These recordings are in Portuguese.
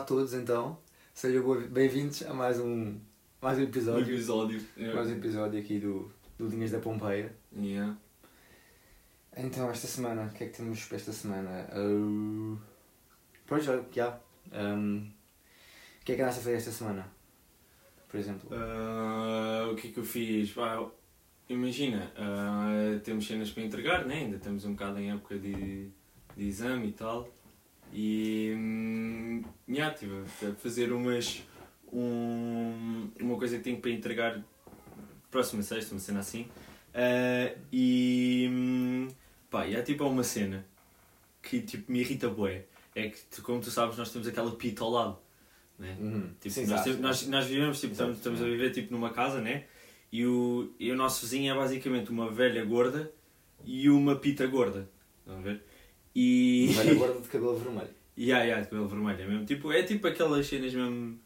Olá a todos então, sejam bem-vindos a mais um, mais um Um episódio, episódio. mais um episódio aqui do, do Linhas da Pompeia. Yeah. Então esta semana, o que é que temos para esta semana? Uh... Pois já, já. Um, O que é que andaste a fazer esta semana? Por exemplo. Ah, o que é que eu fiz? Pá, imagina, ah, temos cenas para entregar, né? ainda estamos um bocado em época de, de exame e tal. E hum, yeah, estive a fazer umas. Um, uma coisa que tenho para entregar próxima sexta, uma cena assim. Ah, e hum, pá, e há tipo uma cena que tipo, me irrita bué. É que, como tu sabes, nós temos aquela pita ao lado. Né? Uhum. Tipo, Sim, nós, nós, nós vivemos, tipo, estamos, estamos a viver tipo, numa casa, né? E o, e o nosso vizinho é basicamente uma velha gorda e uma pita gorda. Estão a ver? E. Velho gordo de cabelo vermelho. E ai, ai, de cabelo vermelho. É, mesmo, tipo, é tipo aquelas cenas mesmo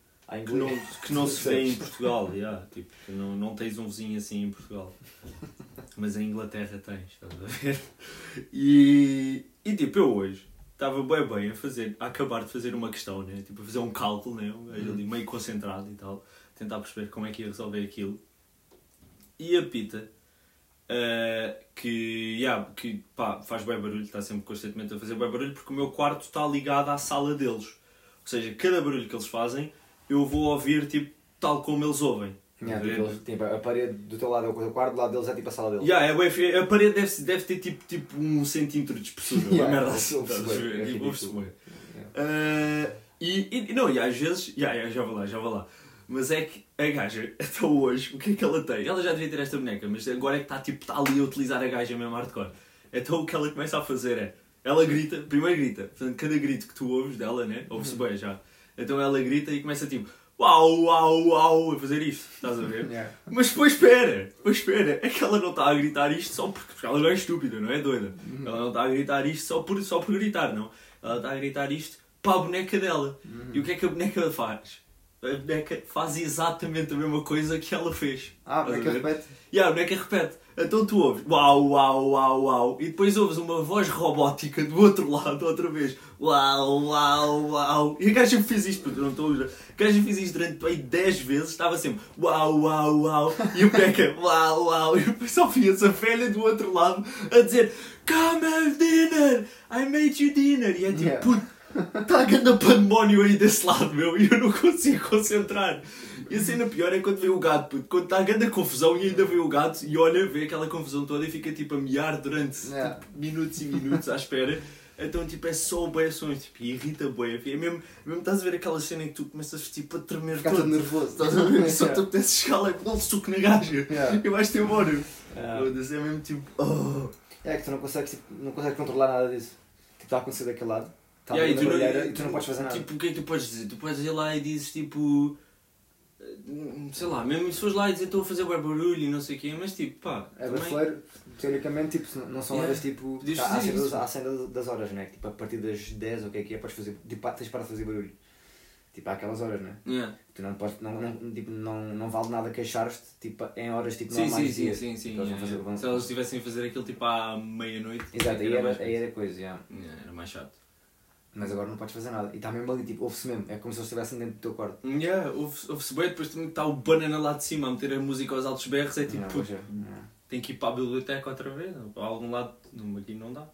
que não, que não se vê em? Portugal. yeah, tipo, não, não tens um vizinho assim em Portugal. Mas em Inglaterra tens, estás a ver? E, e tipo, eu hoje estava bem bem a fazer, a acabar de fazer uma questão, né? Tipo, a fazer um cálculo, né? Um ali meio concentrado e tal, tentar perceber como é que ia resolver aquilo. E a Pita, eh, que, yeah, que pá, faz bem barulho, está sempre constantemente a fazer bem barulho, porque o meu quarto está ligado à sala deles. Ou seja, cada barulho que eles fazem, eu vou ouvir tipo, tal como eles ouvem. Yeah, tipo, eles- tipo, a parede do teu lado é o quarto, do lado deles é tipo a sala deles. Yeah, é a parede deve, deve ter tipo, tipo um centímetro de espessura, uma Yeah, merda ouve-se- assim. ouve-se é Tipo, ouve-se. Yeah. Ah, e, e- não, e às vezes, yeah, yeah, já vou lá, já vou lá. Mas é que a gaja, até hoje, o que é que ela tem? Ela já devia ter esta boneca, mas agora é que está tipo, está ali a utilizar a gaja mesmo hardcore. Então o que ela começa a fazer é, ela grita, primeiro grita, portanto cada grito que tu ouves dela, né? Uhum. Ouve-se bem já. Então ela grita e começa tipo, uau, uau, uau, a fazer isto, estás a ver? Yeah. Mas depois espera, depois espera, é que ela não está a gritar isto só porque, porque ela não é estúpida, não é doida. Uhum. Ela não está a gritar isto só por, só por gritar, não. Ela está a gritar isto para a boneca dela. Uhum. E o que é que a boneca faz? A boneca faz exatamente a mesma coisa que ela fez. Ah, a ver? repete? E a boneca repete. Então tu ouves uau, uau, uau, uau. E depois ouves uma voz robótica do outro lado outra vez. Uau, uau, uau. E a gaja fez isto, puto, eu não estou a jurar. A gaja fez isto durante aí 10 vezes. Estava sempre uau, uau, uau. E a boneca uau, uau. E depois só via-se a velha do outro lado a dizer Come have dinner. I made you dinner. E é tipo, Yeah. Está a grande pandemónio aí desse lado, meu, e eu não consigo concentrar. E a cena pior é quando vê o gato, puto. Quando está a grande confusão e ainda vê o gato e olha, vê aquela confusão toda e fica tipo a miar durante Yeah. tipo, minutos e minutos à espera. Então, tipo, é só bué sons, tipo, e irrita bué. É mesmo, mesmo estás a ver aquela cena em que tu começas tipo, a tremer Ficar todo. nervoso. Estás a ver? Só te apetece chegar lá e dar um suco na gaja. Yeah. E vais-te embora. Yeah. É mesmo tipo, oh. É que tu não consegues, tipo, não consegues controlar nada disso. Tipo, está a acontecer daquele lado. Está Yeah, e tu não- e tu não podes fazer nada. Tipo, o que é que tu podes dizer? Tu podes ir lá e dizes tipo. eh, Sei lá, mesmo se fores lá e dizer estou a fazer bué barulho e não sei o quê, mas tipo, pá. É também- brasileiro, teoricamente, tipo, não- são Yeah. horas tipo. Podias Há, isso. há cenas das horas, né? Tipo, a partir das 10 ou o que é que é, podes fazer. Tipo, tens para fazer barulho. Tipo, há aquelas horas, né? Yeah. Tu não, podes, não, não, tipo, não, não vale nada queixar-te tipo, em horas tipo, Sim, normais sim, de sim, sim, sim. Eles vão yeah, fazer- yeah. vão- Se eles estivessem a fazer aquilo tipo à meia-noite. Exato, aí era mais aí era coisa. Yeah, era mais chato. Mas agora não podes fazer nada. E está mesmo ali, tipo, ouve-se mesmo. É como se eles estivessem dentro do teu quarto. Yeah, ouve-se ouve bem, depois está o banana lá de cima a meter a música aos altos berros, é tipo, Yeah, puto, pois é, tem que ir para a biblioteca outra vez, ou para algum lado, não, aqui não dá.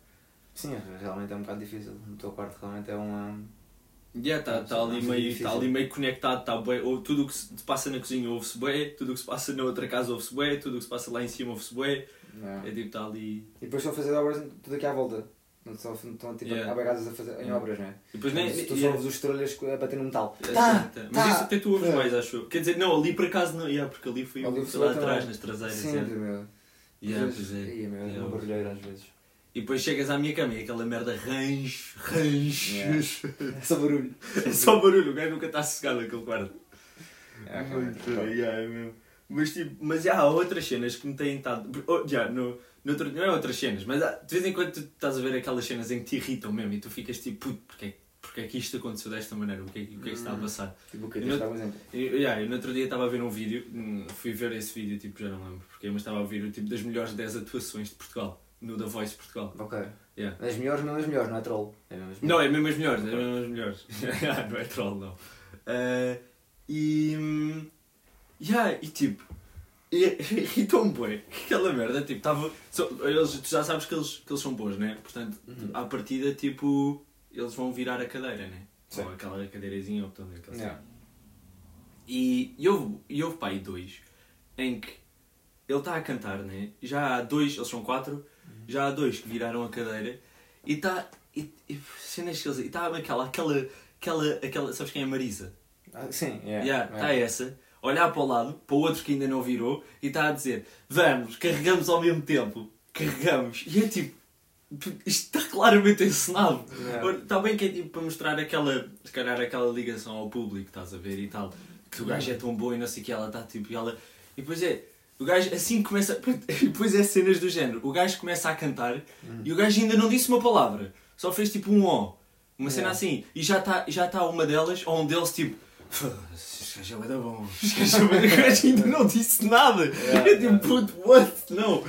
Sim, realmente é um bocado difícil. No teu quarto realmente é uma. Yeah, tá, tá, Não, ali não, meio, tá ali meio conectado, tá bué, ou tudo o que se passa na cozinha ouve-se bué, tudo o que se passa na outra casa ouve-se bué, tudo o que se passa lá em cima ouve-se Yeah. é tipo, está ali... E depois estão a fazer obras tudo aqui à volta. Só estão tipo, Yeah. abrigadas a fazer em obras, não é? E depois nem... Se tu só yeah. ouves os trolhas a bater no metal. É, Tá, tá. Mas tá. isso até tu ouves É. mais, acho eu. Quer dizer, não, ali por acaso não, yeah, porque ali foi Ali foi lá atrás, nas traseiras. Sempre, yeah. meu. Yeah, pois é. Ia, meu, é Yeah, uma barulheira às vezes. E depois chegas à minha cama e aquela merda range, range. É só barulho. é só barulho, o gajo nunca está sossegado naquele quarto. É, Muito, yeah, é mesmo. Mas, tipo, mas já há outras cenas que me têm estado. oh, Já, no, no outro, não é outras cenas, mas há- de vez em quando tu estás a ver aquelas cenas em que te irritam mesmo e tu ficas tipo, puto, porque, é- porque é que isto aconteceu desta maneira? O que é, que- o que, é que está a Hum. passar? Tipo, o que? Eu Deixa não- eu dar um exemplo. E, yeah, eu no outro dia estava a ver um vídeo, hum, fui ver esse vídeo, tipo, já não lembro porque, mas estava a ver o tipo das melhores 10 atuações de Portugal, no The Voice Portugal. Ok. Yeah. As melhores, mesmo as melhores, não é troll. É Não, é mesmo as melhores, é mesmo as melhores. não é troll, não. Ah, e. Yeah, e tipo. E, e tão. Aquela merda, tipo, estava. Eles, tu já sabes que eles, que eles são bons, né? Portanto, Uhum. à partida, tipo. Eles vão virar a cadeira, né? Sim. Ou aquela cadeirazinha, ou portanto, aquela Yeah. E, e houve, e houve pá, aí dois em que ele está a cantar, né? Já há dois, eles são quatro, já há dois que viraram a cadeira e está. E, e, cenas que eles- e está aquela, aquela, aquela, aquela. Sabes quem é Marisa? Ah, sim, yeah. Yeah, Está yeah. essa, a olhar para o lado, para o outro que ainda não virou e está a dizer: Vamos, carregamos ao mesmo tempo, carregamos. E é tipo. Isto está claramente encenado. Yeah. Está bem que é tipo para mostrar aquela, se calhar aquela ligação ao público, estás a ver e tal. Que o gajo é tão bom e não sei o que, ela está tipo. E, ela... e depois é. O gajo assim começa. E depois é cenas do género. O gajo começa a cantar e o gajo ainda não disse uma palavra. Só fez tipo um ó. Uma cena Yeah. assim. E já está já tá uma delas, ou um deles tipo. "Foda-se, Este gajo é bué da bom. Este gajo é bué da- O gajo ainda não disse nada. Yeah, é tipo, yeah. puto, what? Não.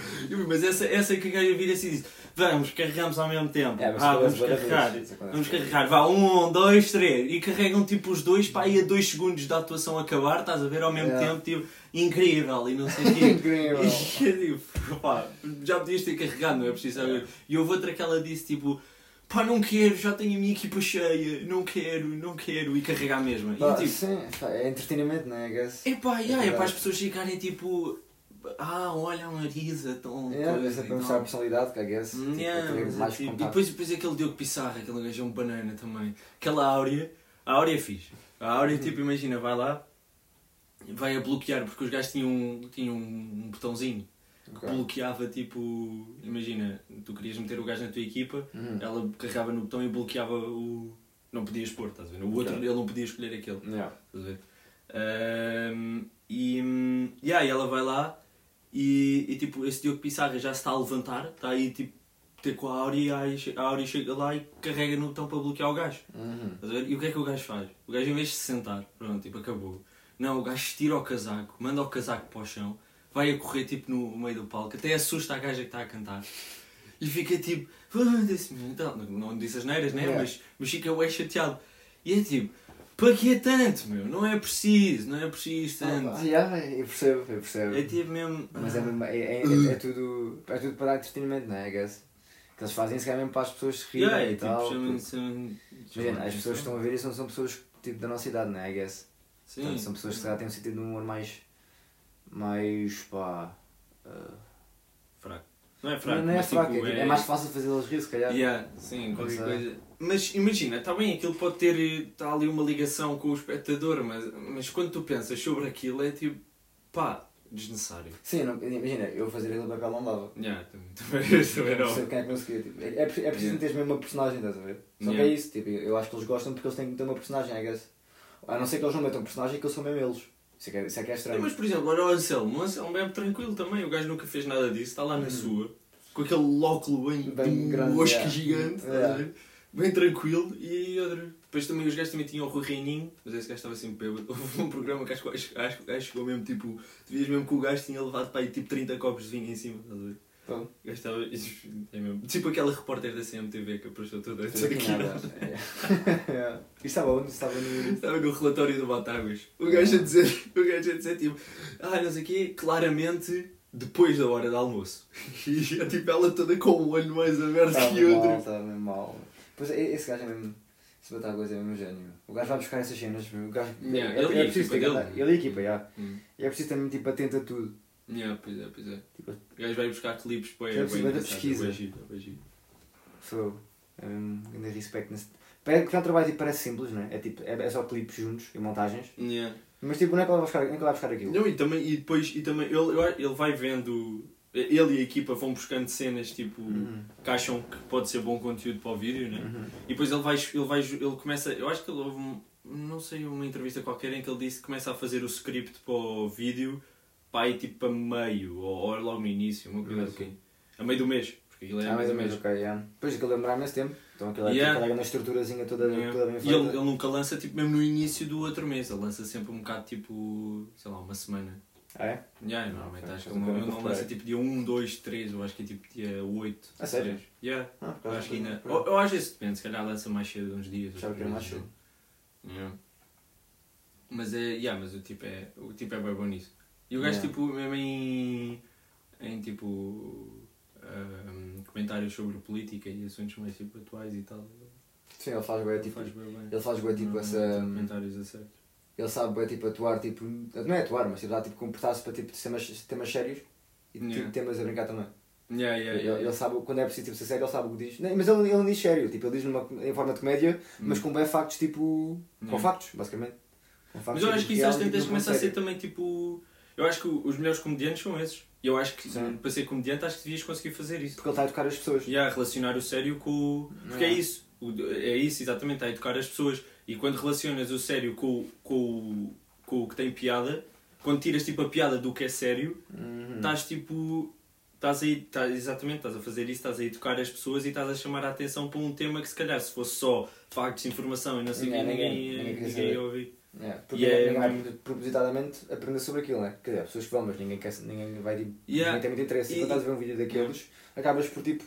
Mas essa, essa que o gajo vira assim e diz: Vamos, carregamos ao mesmo tempo. Mas ah, vamos carregar. acontece Vamos carregar. Vá, um, dois, três. E carregam tipo os dois, pá, e a dois segundos da atuação acabar, estás a ver ao mesmo Yeah. tempo, tipo, incrível e não sei o quê. Incrível. E eu digo, pá, já podias ter carregado, não é preciso saber. E houve outra que ela disse tipo. Pá, não quero, já tenho a minha equipa cheia, não quero, não quero, e carregar mesmo. E Pá, eu tipo, sim, pá, é entretenimento, não é? Guess. epá, yeah, é para as pessoas ficarem tipo, ah, olha a Marisa, tão. Yeah, coisa é e para mostrar a personalidade, que I guess. Tipo, yeah, é mais tipo- E depois, depois aquele Diogo Pissarra, aquele gajo é um banana também. Aquela Áurea, a Áurea é fixe. A Áurea, Uhum. tipo, imagina, vai lá, vai a bloquear, porque os gajos tinham, tinham um botãozinho que Ok. bloqueava, tipo, imagina, tu querias meter o gajo na tua equipa, Uhum. ela carregava no botão e bloqueava o. Não podias pôr, estás a ver? O outro, Ok. ele não podia escolher aquele. Yeah. Estás a ver? Ahm, e, yeah, e ela vai lá e, e, tipo, esse Diogo Pissarra já se está a levantar, está aí tipo ter com a Áurea e a Áurea che- a Áurea chega lá e carrega no botão para bloquear o gajo. Uhum. E o que é que o gajo faz? O gajo em vez de se sentar, pronto, tipo, acabou. Não, o gajo tira o casaco, manda o casaco para o chão, vai a correr tipo no meio do palco, até assusta a gaja que está a cantar. E fica tipo, meu", então, não, disse as neiras, né? Yeah. Mas, mas fica ué chateado. E é tipo, para que é tanto, meu? Não é preciso, não é preciso tanto. Ah, yeah, eu percebo, eu percebo. É tipo mesmo. Mas é, mesmo- é, é, é, é tudo, é tudo para dar entretenimento, não é? I guess. Que eles fazem isso que é mesmo para as pessoas se rirem Yeah, é e tipo, tal. porque- Imagina, as pessoas que estão a ver isso não são pessoas tipo, da nossa idade, não é? I guess. Sim. Portanto, são pessoas que calhar têm um sentido de humor mais. Mais. pá. ah, Fraco. Não é fraco, não, não é mas, fraco, tipo, é, tipo, é mais fácil fazê-los rir, se calhar. Yeah, sim, qualquer Mas, é. coisa. Mas imagina, está bem, aquilo pode ter está ali uma ligação com o espectador, mas, mas quando tu pensas sobre aquilo é tipo, pá, desnecessário. Sim, não, imagina, eu fazer aquele papel não dava. Yeah, também, também, também Não sei quem é que conseguia. Tipo, é, é, é preciso Yeah. ter mesmo uma personagem, estás a ver? Só que Yeah. é isso, tipo, eu acho que eles gostam porque eles têm que ter uma personagem, I guess. A não ser que eles não metam personagem que eles são mesmo eles. Isso é que é, isso é, que é Não, estranho. mas por exemplo, olha o Anselmo, o Anselmo é tranquilo também, o gajo nunca fez nada disso, está lá na Uhum. sua, com aquele óculo bem, Bem grande, mosca yeah. gigante, Yeah. bem tranquilo, e outro. Depois também os gajos também tinham o Rui Reininho, mas esse gajo estava sempre bêbado. Houve um programa que acho que acho que chegou mesmo tipo. Tu vias mesmo que o gajo tinha levado para aí tipo 30 copos de vinho em cima, estás a ver? Pô, O gajo estava. É. Tipo aquela repórter da CMTV que apareceu toda a tudo dizer aqui aquilo. nada. É. Yeah. Isto estava onde? Estava no. Estava no relatório do Batáguas. O gajo a dizer, o gajo a dizer tipo, ah, não sei o quê, claramente depois da hora de almoço. E é tipo ela toda com o olho mais aberto Estava que outro. estava mesmo mal. Pois é, esse gajo é mesmo. Se botar a coisa é mesmo gênio. O gajo vai buscar essas cenas. O gajo, Yeah, é, ele e é a preciso equipa ter. dele. Ele e a equipa, yeah. Hum. E é preciso também tipo atento a tudo. Yeah, pois é, pois é. Tipo, O gajo vai buscar clipes para É é preciso bem muita engraçado, pesquisa. é bué giro, é bué giro. É respeito nesse. Parece que é um trabalho tipo, parece simples, não é? É, tipo, é, é só clipes juntos e montagens. Yeah. Mas tipo, onde é que ele vai buscar, onde é que vai buscar aquilo? Não, e, também, e depois e também ele, ele vai vendo. Ele e a equipa vão buscando cenas tipo Uhum. que acham que pode ser bom conteúdo para o vídeo, né? Uhum. E depois ele vai, ele vai, ele começa, eu acho que ele houve, um- não sei, uma entrevista qualquer em que ele disse que começa a fazer o script para o vídeo aí tipo a meio, ou, ou logo no início, uma coisa assim. A meio do mês, porque aquilo é Ah, mais ou do menos, ok, yeah. Depois aquilo demorar imenso tempo. Então aquilo é Yeah. tipo, aquela grande estruturazinha toda, Yeah. toda bem E feita. ele, ele nunca lança tipo mesmo no início do outro mês, ele lança sempre um bocado tipo, sei lá, uma semana Ah, é? Yeah, normalmente Ok, acho que ele não, lança tipo dia 1, 2, 3, eu acho que é tipo dia 8. A sério? 6. Yeah. Ah, Eu acho que ainda. Ou, ou às vezes depende, se calhar lança mais cedo uns dias. Achava que era mais cedo. Yeah. Mas é. Yeah, mas o tipo é. O tipo é bem bom nisso. E o gajo Yeah. tipo mesmo em. em tipo. ahm, comentários sobre política e assuntos mais tipo atuais e tal. Sim, ele faz bem, Ele tipo, faz bem bem. ele faz bem, tipo, Não, essa... não, comentários a sério. Ele sabe bem, tipo, atuar, tipo... Não é atuar, mas tipo, dá, tipo, comportar-se para, tipo, temas, temas sérios e tipo, Yeah. temas a brincar também. Yeah, yeah, Ele, yeah. ele sabe, quando é preciso tipo, ser sério, ele sabe o que diz. Não, mas ele, ele diz sério, tipo, ele diz numa, em forma de comédia, mas Hum. com bem factos, tipo... Com factos, basicamente. Com Mas factos, eu acho tipo, que isso às tipo, tantas começa a ser também tipo. Eu acho que os melhores comediantes são esses. E eu acho que Sim. para ser comediante acho que devias conseguir fazer isso. Porque ele está a educar as pessoas. E a relacionar o sério com o. Porque é Yeah. isso. É isso, exatamente, está a educar as pessoas. E quando relacionas o sério com, o- com, com o que tem piada, quando tiras tipo a piada do que é sério, Uhum. estás tipo. Estás aí, estás, exatamente, estás a fazer isso, estás a educar as pessoas e estás a chamar a atenção para um tema que se calhar se fosse só factos, informação e não sei o Yeah, ninguém, ninguém- ninguém ninguém ia ouvir. É, porque E é ninguém vai propositadamente aprender sobre aquilo, né? Quer dizer, há pessoas que vão, mas ninguém, quer, ninguém vai tipo, Yeah. ninguém tem muito interesse. E E- quando estás a ver um vídeo daqueles, acabas por tipo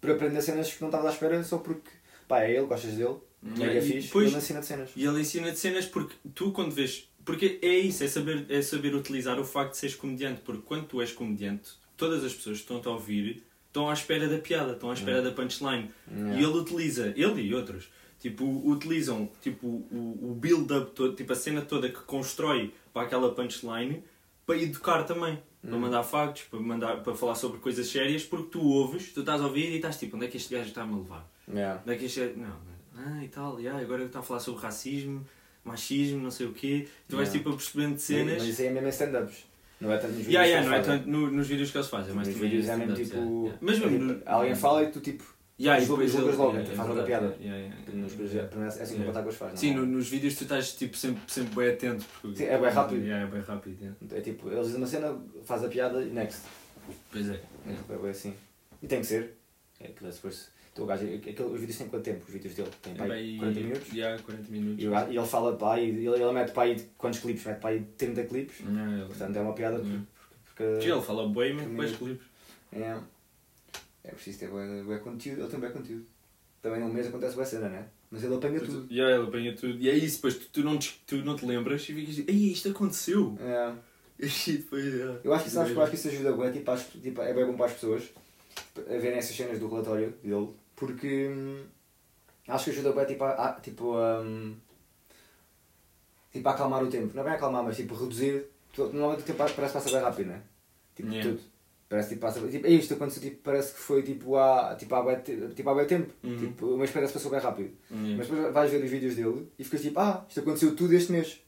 por aprender cenas que não estavas à espera só porque pá, é ele, gostas dele, mega Yeah, e fixe, depois- ele ensina de cenas. E ele ensina-te cenas porque tu quando vês. Porque é isso, é saber, é saber utilizar o facto de seres comediante. Porque quando tu és comediante, todas as pessoas que estão-te a ouvir estão à espera da piada, estão à espera da punchline. Yeah. E ele utiliza, ele e outros, tipo, utilizam tipo, o, o build-up todo, tipo, a cena toda que constrói para aquela punchline para educar também. Para Hum. mandar factos, para, mandar, para falar sobre coisas sérias, porque tu ouves, tu estás a ouvir e estás tipo, onde é que este gajo está-me a levar? Yeah. Onde é que este gajo... Não, ah, e tal, yeah, agora está a falar sobre racismo, machismo, não sei o quê. Tu vais Yeah. tipo a percebendo cenas. mas isso aí é mesmo em stand-ups. Não é tanto nos vídeos Yeah, que yeah, eles não é fazem. tanto no- nos vídeos que eles fazem, mas Nos também vídeos é mesmo tipo. yeah, yeah. Mas é mesmo tipo, alguém fala e tu tipo. Yeah, e depois julgas logo, yeah, tu é fazes outra verdade, piada. yeah, yeah, Nos é assim que o. Batacos faz. Sim, não? no- nos vídeos tu estás tipo, sempre, sempre bem atento. Porque, Sim, é bem rápido. É bem rápido. É tipo, eles dizem uma cena, faz a piada e next. Pois é. É, é bem assim. E tem que ser. É é depois. Então, o gajo, aquele, os vídeos têm quanto tempo? Os vídeos dele? Tem É bem- 40 minutos? Yeah, 40 minutos. E, e ele fala pá, aí, ele, ele mete para aí quantos clipes? Mete para aí 30 clipes. Portanto é uma piada porque. Sim, ele fala bem, mas que depois clipes. É, é preciso ter bué, bué conteúdo. Ele tem bem conteúdo. Também num mês acontece boa cena, né? Mas ele apanha tudo. Yeah, ele apanha tudo. E é isso, depois tu, tu, não, te, tu não te lembras e ficas tipo, ei, isto aconteceu. É. E depois, yeah. Eu acho que, sabes, eu acho que isso ajuda bué, tipo, acho, tipo, é bem bom para as pessoas a verem essas cenas do relatório dele, porque hum, acho que ajuda bué, tipo, a, a- tipo, a, hum, tipo, a acalmar o tempo. Não é bem acalmar, mas tipo, reduzir. Normalmente o tempo parece que passa bem rápido, né? Tipo, Yeah. tudo. Parece tipo, passa tipo, é isto aconteceu, tipo, parece que foi tipo há, tipo, há, te- tipo, há bué tempo. Uhum. Tipo, mas parece que passou bem rápido. Yeah. Mas depois vais ver os vídeos dele e ficas tipo, ah, isto aconteceu tudo este mês.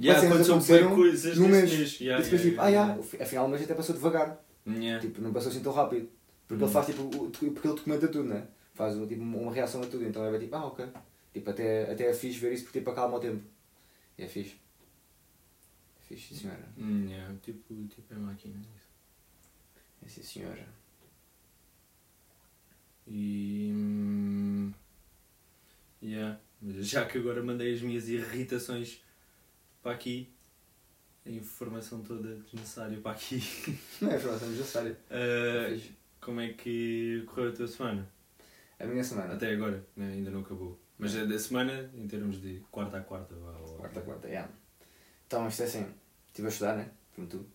Yeah, aconteceu aconteceram bem coisas num mês. mês. Yeah, e depois yeah, tipo, ah, yeah, já, afinal o mês até passou devagar. yeah. Tipo, não passou assim tão rápido. Porque Hum. ele faz tipo, o- porque ele documenta tudo, né? Faz tipo, uma reação a tudo, então é bem tipo, ah, ok. Tipo, até, até é fixe ver isso porque tipo, acalma o tempo. E é fixe. É fixe, senhora. Hum, yeah, tipo, tipo é máquina. isso. É sim senhora. E. hum, Yeah. Já que agora mandei as minhas irritações para aqui, a informação toda desnecessária para aqui, Não é informação necessária. uh, É como é que correu a tua semana? A minha semana. Até agora, né? ainda não acabou. Mas é da semana, em termos de quarta a quarta. Ou- Quarta, quarta, yeah. Então, isto é assim. Estive a estudar, né? Como tu.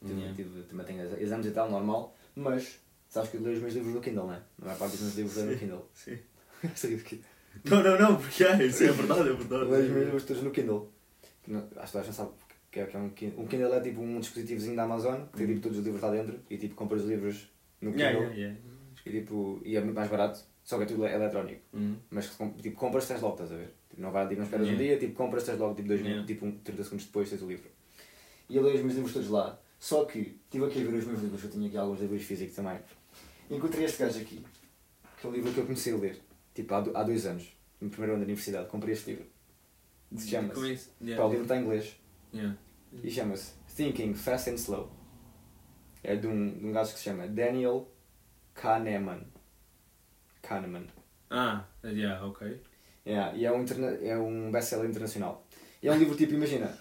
Tive, Yeah. tive, também tenho exames e tal, normal. Mas, sabes que eu leio os meus livros no Kindle, né? A maior parte dos meus livros é no. Kindle. Sim. Não, não, não, porque é, isso é verdade, é verdade. Leio os meus livros todos no Kindle. Não- Acho que a gente sabe que é, que é um Kindle. Um Kindle é tipo um dispositivozinho da Amazon que tem tipo todos os livros lá dentro e tipo compras os livros no Kindle Yeah, yeah. E, tipo, e é muito mais barato, só que é tudo eletrónico. Uhum. Mas com- tipo, compras tens logo, estás a ver? Tipo, não, vai, tipo, não esperas um dia, tipo, compras tens logo tipo, dois, tipo um, 30 segundos depois tens o livro. E eu leio os meus livros todos lá. Só que estive aqui a ver os meus livros, eu tinha aqui alguns livros físicos também. E encontrei este gajo aqui, que é um livro que eu comecei a ler, tipo, há, do- há dois anos, no primeiro ano da universidade, comprei este livro. Se é isso? Pá, Yeah. o livro está em inglês Yeah. e chama-se Thinking Fast and Slow. É de um, de um gajo que se chama Daniel Kahneman. Kahneman. Ah, yeah, ok. Yeah, e é um, é um best-seller internacional. E é um livro tipo, imagina,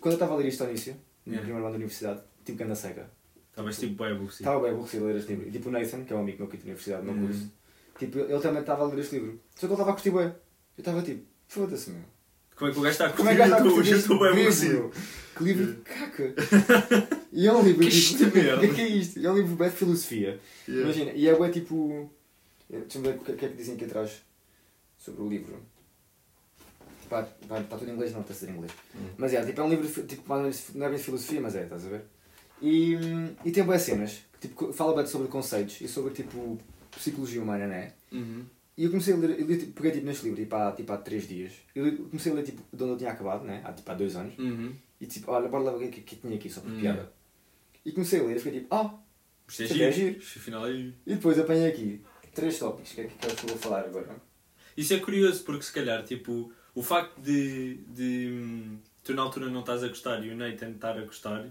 quando eu estava a ler isto ao início, no Yeah. primeiro ano da universidade, tipo ganda seca. Estavas tipo bem aborrecido. Estava bem aborrecido a ler este livro. E tipo o Nathan, que é um amigo meu que eu tinha universidade no meu Uhum. curso, tipo, ele também estava a ler este livro. Só que ele estava a curtir bem. Eu estava tipo, foda-se meu. Como é que o gajo está a Como é curtir que está a o teu? curtir Eu este estou bem aborrecido. Que livro de caca. E é um livro Que isto tipo, merda. que é isto? É um livro bem de filosofia. Yeah. Imagina, e é bué tipo. Deixa-me ver o que, o que é que dizem aqui atrás sobre o livro. Pá, está tudo em inglês, não está a ser em inglês. Hum. Mas é, tipo, é um livro, tipo, não é bem de filosofia, mas é, estás a ver? E, e tem boas cenas, que, tipo, fala bem sobre conceitos e sobre tipo psicologia humana, né? Uhum. E eu comecei a ler, eu li, tipo, peguei tipo, neste livro tipo, há, tipo, há 3 dias. Eu comecei a ler tipo, de onde eu tinha acabado, né? Há tipo há 2 anos. Uhum. E tipo, olha, bora lá ver o que, que, que tinha aqui, só por Hum. piada. E comecei a ler e fiquei tipo, ah! Isto é é giro. afinal é giro. E depois apanhei aqui três tópicos, que é que que é que eu vou falar agora. Isso é curioso porque se calhar tipo o facto de, de hum, tu na altura não estás a gostar e o Nathan estar a gostar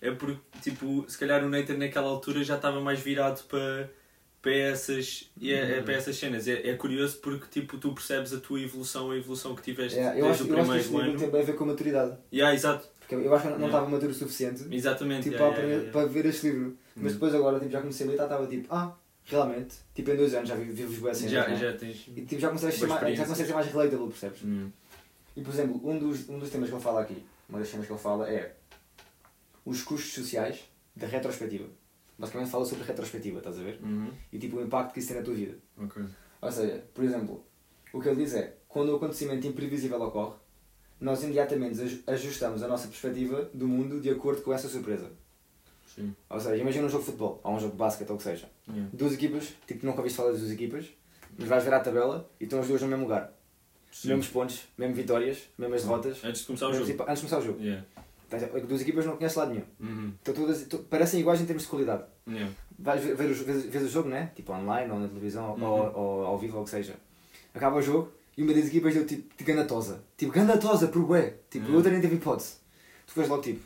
é porque tipo se calhar o Nathan naquela altura já estava mais virado para para essas, e é, é para essas cenas. É, é curioso porque tipo, tu percebes a tua evolução, a evolução que tiveste eu, desde acho, o eu acho que primeiro livro ano. tem bem a ver com a maturidade. Yeah, exato. Porque eu acho que não Yeah. estava maduro o suficiente Exatamente. tipo, yeah, para, yeah, yeah. para ver este livro. Mas Hum. depois agora tipo, já comecei a ler estava tipo, ah, realmente, tipo em dois anos já vi- vivo os boas cenas, já, né? já tens. E tipo, já comecei a ser mais, já comecei a ser mais relatable, percebes? Hum. E por exemplo, um dos, um dos temas que ele fala aqui, uma das cenas que ele fala é os custos sociais da retrospectiva. Basicamente fala sobre retrospectiva, estás a ver? Uhum. E tipo o impacto que isso tem na tua vida. Ok. Ou seja, por exemplo, o que ele diz é quando o acontecimento imprevisível ocorre, nós imediatamente aj- ajustamos a nossa perspectiva do mundo de acordo com essa surpresa. Sim. Ou seja, imagina um jogo de futebol, ou um jogo de basquete, ou o que seja. Yeah. Duas equipas, tipo, nunca ouviste falar das duas equipas, mas vais ver à tabela e estão as duas no mesmo lugar. Sim. Mesmos pontos, mesmas vitórias, mesmas derrotas. Antes de começar o mesmo jogo. tipo- antes de começar o jogo. Yeah. Portanto, Duas equipas não conheces lado nenhum. Uhum. Estão todas, to- parecem iguais em termos de qualidade. Yeah. Vais ver, ver, o, vês, vês o jogo, né? Tipo online ou na televisão Uhum. ou, ou ao vivo ou o que seja. Acaba o jogo e uma das equipas deu tipo de gandatosa. Tipo, gandatosa por bué. Tipo, Uhum. a outra nem teve hipótese. Tu vês logo tipo,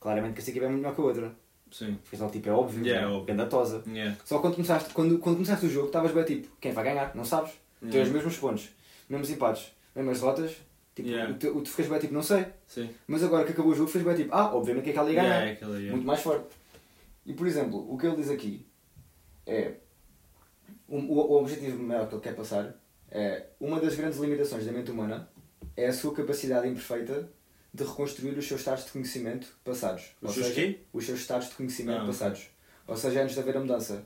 claramente que esta equipa é muito melhor que a outra. Sim. Ficas logo tipo, é óbvio, Yeah, né? é óbvio. gandatosa. Yeah. Só quando começaste, quando, quando começaste o jogo, estavas bem tipo, quem vai ganhar? Não sabes. Tens os Yeah. mesmos pontos, mesmos empates, mesmas derrotas. Tipo, Yeah. o tu, o tu ficas bem tipo, não sei. Sim. Mas agora que acabou o jogo, ficas bem tipo, ah, obviamente que aquela ia ganhar. Yeah, é aquela, yeah. muito mais forte. E por exemplo, o que ele diz aqui é o, o, o objetivo maior que ele quer passar é uma das grandes limitações da mente humana é a sua capacidade imperfeita de reconstruir os seus estados de conhecimento passados. Os seus quê? Os seus estados de conhecimento Ah, ok. passados. Ou seja, antes de haver a mudança.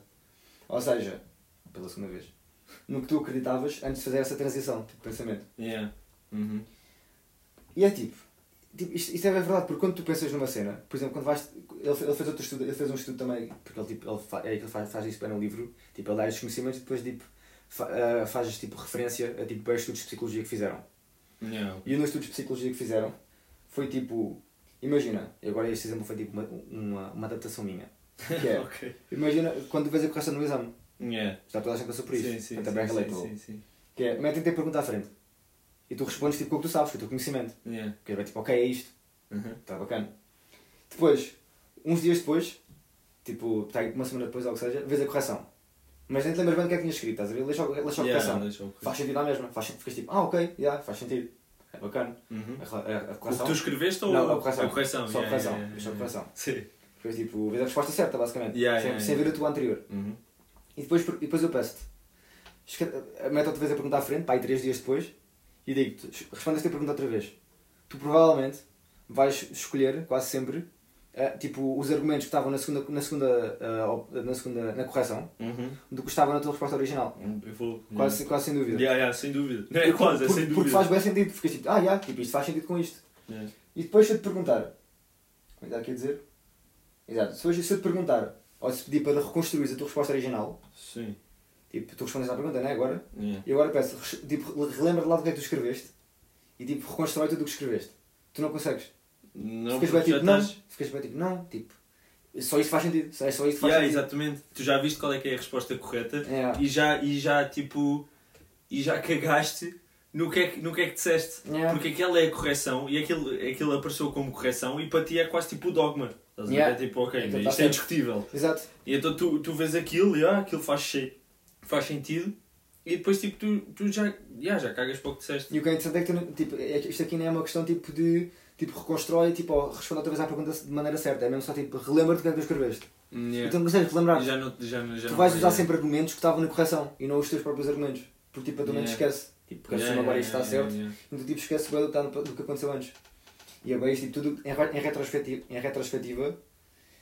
Ou seja, pela segunda vez, no que tu acreditavas antes de fazer essa transição de pensamento. Yeah. Uhum. E é tipo, tipo isto, isto é verdade, porque quando tu pensas numa cena, por exemplo, quando vais. Ele, ele fez outro estudo, ele fez um estudo também, porque ele, tipo, ele, fa, é ele faz, faz isso bem no livro, tipo, ele dá esses conhecimentos e depois tipo, fa, faz tipo, referência a tipo, estudos de psicologia que fizeram. Yeah. E um dos estudos de psicologia que fizeram foi tipo, imagina, e agora este exemplo foi tipo uma, uma, uma adaptação minha. Que é, ok. imagina quando vês a correção no exame, Yeah. já toda a gente passou por isso, Sim, sim, é bem sim, relatable. sim, sim, Que é, metem-te a pergunta à frente. E tu respondes tipo com o que tu sabes, com o teu conhecimento. sim. Yeah. Que é tipo, ok, é isto. Uhum. Está bacana. Depois, uns dias depois, tipo, tá uma semana depois ou o que seja, vês a correção. Mas nem te lembras bem do que é que tinha escrito, estás a ver? Lês só, lês só a Yeah, correção. Faz sentido à mesma. Faz, ficas tipo, ah, ok, yeah, faz sentido. É bacana. Uhum. A, a, a O que tu escreveste ou Não, a correção. A correção. Só a correção. yeah, yeah, Só a correção. Sim. Depois, tipo, vês a resposta certa, basicamente. Sem, sem ver a tua anterior. Uhum. E depois, e depois eu peço-te. Mete outra vez a pergunta à frente, pá, aí três dias depois, e digo-te, responde esta pergunta outra vez. Tu provavelmente vais escolher, quase sempre, eh, tipo, os argumentos que estavam na segunda, na segunda, op- na segunda, na correção, Uhum. do que estava na tua resposta original. Eu vou. Quase, quase sem dúvida. Yeah, yeah, sem dúvida. Não é Porque- quase, é porque, sem porque dúvida. faz bem sentido, ficas tipo, ah, já, tipo, isto faz sentido com isto. Yeah. E depois se eu te perguntar, como é que dizer? Exato, se hoje se eu te perguntar, ou se pedir para reconstruir a tua resposta original, Sim. tipo, tu respondes à pergunta, não é? Agora, Yeah. E agora peço, tipo, relembra lá do que é que tu escreveste e tipo, reconstrói tudo o que escreveste. Tu não consegues. Não, Ficas bem tipo, não. Ficas bem tipo, não, tipo, só isto faz sentido. É só isto faz Yeah, sentido. exatamente. Tu já viste qual é que é a resposta correta Yeah. e já, e já tipo. E já cagaste no que é que, no que, é que disseste. Yeah. Porque aquela é a correção e aquilo, aquilo apareceu como correção e para ti é quase tipo o dogma. Estás a ver? Yeah. É tipo, ok, Então mas tá isto é indiscutível. Exato. E então tu, tu vês aquilo e ah, aquilo faz, faz sentido e depois tipo tu, tu já, yeah, já cagas para o que disseste. E o que é interessante é que tu, não- tipo, é isto aqui não é uma questão tipo de tipo, reconstrói, tipo, ou responde outra vez à pergunta de maneira certa. É mesmo só tipo, relembra-te o que é tu escreveste. Yeah. Então não consegues relembrar. já não, já, não- já tu não vais vai- usar sempre argumentos que estavam na correção e não os teus próprios argumentos. Porque tipo, a tua mente Yeah. esquece. Tipo, porque Yeah, yeah, agora yeah, isto está yeah, certo. yeah, Então tipo, esquece do que aconteceu antes. E agora isto, tipo, tudo em, em, retrospectiva, em retrospectiva,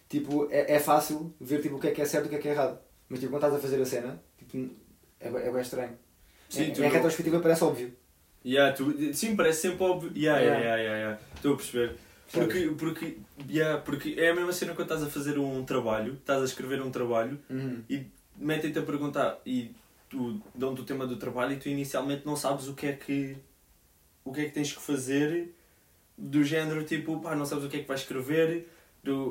tipo, é, é fácil ver tipo, o que é que é certo e o que é que é errado. Mas tipo, quando estás a fazer a cena, tipo, é, bem- é bem estranho. Sim, em, tu em retrospectiva parece óbvio. Yeah, tu, sim, parece sempre óbvio. Yeah, Yeah. yeah, yeah, yeah. Estou a perceber. Porque, porque, yeah, porque é a mesma cena quando estás a fazer um trabalho, estás a escrever um trabalho Uhum. e metem-te a perguntar e tu dão-te o tema do trabalho e tu inicialmente não sabes o que é que o que é que tens que fazer do género tipo, pá, não sabes o que é que vais escrever,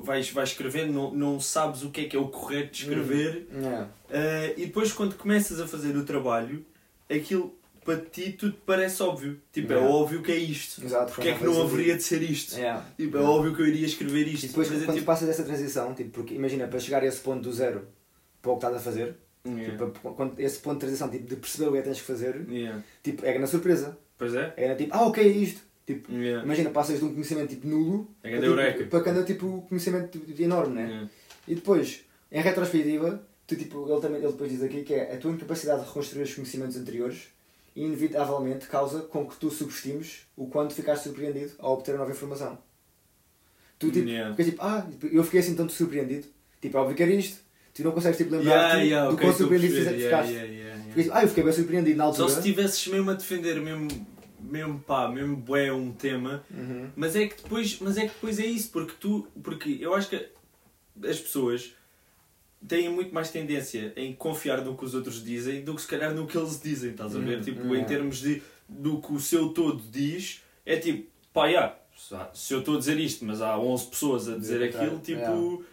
vais, vais escrever, não, não sabes o que é que é o correto de escrever Yeah. Uh, e depois quando começas a fazer o trabalho, aquilo para ti tudo parece óbvio. Tipo, é Yeah. óbvio que é isto. Exato. Porque é que não haveria de ser isto? Yeah. Tipo, é óbvio que eu iria escrever E isto. depois Mas é quando tipo... passas essa transição, tipo, porque imagina, para chegar a esse ponto do zero para o que estás a fazer, tipo, quando, esse ponto de transição, tipo, de perceber o que é que tens que fazer, tipo, é na surpresa. Pois é? É tipo, ah, ok, é isto. Tipo, Yeah. imagina, passas de um conhecimento tipo nulo É para, grande eureka. tipo, para cada tipo conhecimento tipo, enorme, né? Yeah. E depois, em retrospectiva, tu, tipo, ele, também, ele depois diz aqui que é a tua incapacidade de reconstruir os conhecimentos anteriores inevitavelmente causa com que tu subestimes o quanto ficaste surpreendido ao obter a nova informação. Tu tipo, Yeah. ficas tipo, ah, eu fiquei assim tanto surpreendido. Tipo, é óbvio que era isto. Tu não consegues tipo, lembrar Yeah, yeah, do ok, quão surpreendido ficaste. Ficas tipo, ah, eu fiquei bem surpreendido na Só altura. se estivesses mesmo a defender mesmo, mesmo pá, mesmo bué um tema, Uhum. mas é que depois, mas é que depois é isso, porque tu, porque eu acho que as pessoas têm muito mais tendência em confiar no que os outros dizem do que se calhar no que eles dizem, estás a ver? Uhum. Tipo, Yeah. em termos de do que o seu todo diz, é tipo, pá, já, se eu estou a dizer isto, mas há 11 pessoas a dizer aquilo, tipo,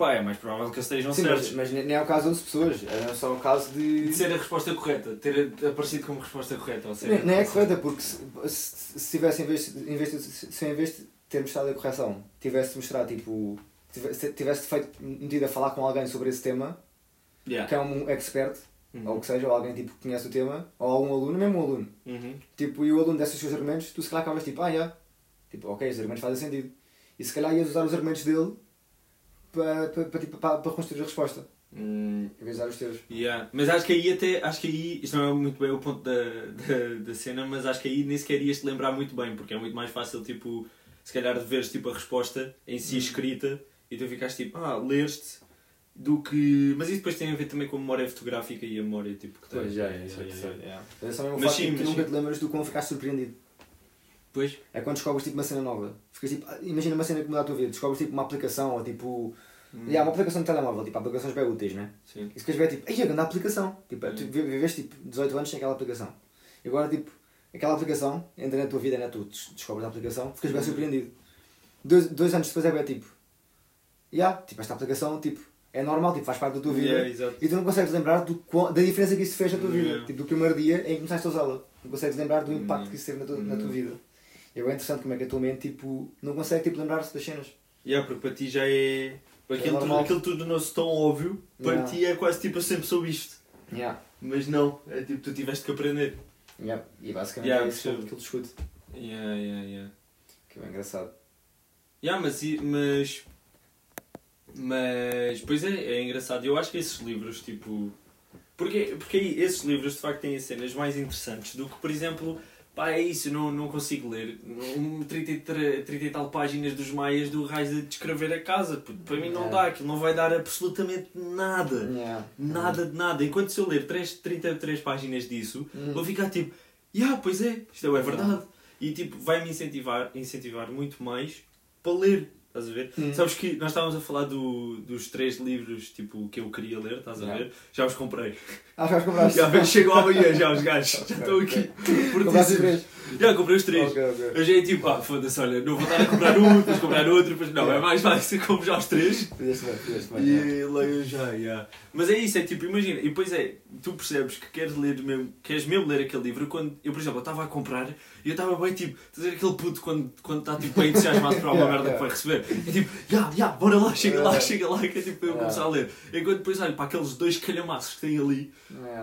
pá, é mais provável que eles estejam Sim, certos. mas, mas nem é o caso de 11 pessoas, é só o caso de. De ser a resposta correta, ter aparecido como resposta correta. Ou seja, Nem, nem é correta, porque se, se, se tivesse, em vez, de- em vez se em vez de ter mostrado a correção, tivesse mostrado, tipo, tivesse, tivesse feito, metido a falar com alguém sobre esse tema, Yeah. que é um expert, Uhum. ou o que seja, ou alguém tipo, que conhece o tema, ou algum aluno, mesmo um aluno, Uhum. tipo, e o aluno desse os seus argumentos, tu se calhar acabas tipo, ah, já, tipo, ok, os argumentos fazem sentido. E se calhar ias usar os argumentos dele para, para, para, tipo, para, para construir a resposta, Hum, em vez de os teus. Yeah. Mas acho que aí até, acho que aí, isto não é muito bem o ponto da, da, da cena, mas acho que aí nem sequer ias te lembrar muito bem, porque é muito mais fácil, tipo, se calhar de veres tipo, a resposta em si Hum. escrita e tu ficaste tipo, ah, leste, do que. Mas isso depois tem a ver também com a memória fotográfica e a memória tipo que tens. Pois, já, sei. yeah, yeah. Mas é só mesmo o Mas facto de que nunca sim. te lembras do como ficaste surpreendido. Pois? É quando descobres tipo uma cena nova. Ficas tipo, ah, imagina uma cena que muda a tua vida, descobres tipo uma aplicação ou tipo. Hum. Yeah, uma aplicação de telemóvel, tipo aplicações bem úteis, né? Sim. E ficas bem tipo, ai, a grande aplicação. Tipo, Hum. tu vi- viveste tipo 18 anos sem aquela aplicação. E agora tipo, aquela aplicação entra na tua vida, né? Tu des- descobres a aplicação, ficas bem Hum. surpreendido. Dois, dois anos depois é bem tipo, yeah, tipo, esta aplicação tipo, é normal, tipo, faz parte da tua vida. Yeah. E tu não consegues lembrar do, da diferença que isso fez na tua vida. Yeah. Tipo, do primeiro dia em que começaste a usá-la. Não consegues lembrar do impacto Yeah. que isso teve na tua, na tua Yeah. vida. E é bem interessante como é que a tua mente tipo, não consegue tipo, lembrar-se das cenas. Yeah, porque para ti já é. Aquilo, tudo, normal. aquilo tudo tornou-se tão óbvio, para Yeah. ti é quase tipo eu sempre soube isto. Yeah. Mas não, é tipo tu tiveste que aprender. Yeah. E basicamente Yeah, é isso que ele discute. Yeah, yeah, yeah. Que é bem engraçado. Yeah, mas, mas. Mas. Pois é, é engraçado. Eu acho que esses livros, tipo. Porque, porque esses livros de facto têm cenas mais interessantes do que, por exemplo. Pá, é isso, não, não consigo ler. Um 30, e tre- 30 e tal páginas dos Maias do Raiz de descrever a casa. Puto, Para mim não Yeah. dá, aquilo não vai dar absolutamente nada. Yeah. Nada de nada. Enquanto se eu ler 3, 33 páginas disso, Uhum. vou ficar tipo, yeah, pois é, isto é verdade. E tipo, vai-me incentivar, incentivar muito mais para ler. Estás a ver? Hum. Sabes que nós estávamos a falar do, dos três livros tipo, que eu queria ler, estás a Yeah. ver? Já os comprei. Ah, já os compraste? Já chegou amanhã já os gajos. Já estão aqui. Compraste três? Já comprei os três. Ok, ok. Eu já é tipo, ah, foda-se, olha, não vou estar a comprar um, depois comprar outro, depois não, é Yeah. mais fácil comprar já os três. Fizeste bem, fizeste bem. E leio já, já. Mas é isso, é tipo, imagina, e depois é, tu percebes que queres ler mesmo, queres mesmo ler aquele livro quando, eu por exemplo, eu estava a comprar e eu estava bem tipo, estás a ver aquele puto quando quando está tipo bem entusiasmado para uma Yeah, merda que vai receber. É tipo, já, já, bora lá, chega lá, chega lá, que é tipo eu começar a ler. Enquanto depois olho para aqueles dois calhamaços que tem ali,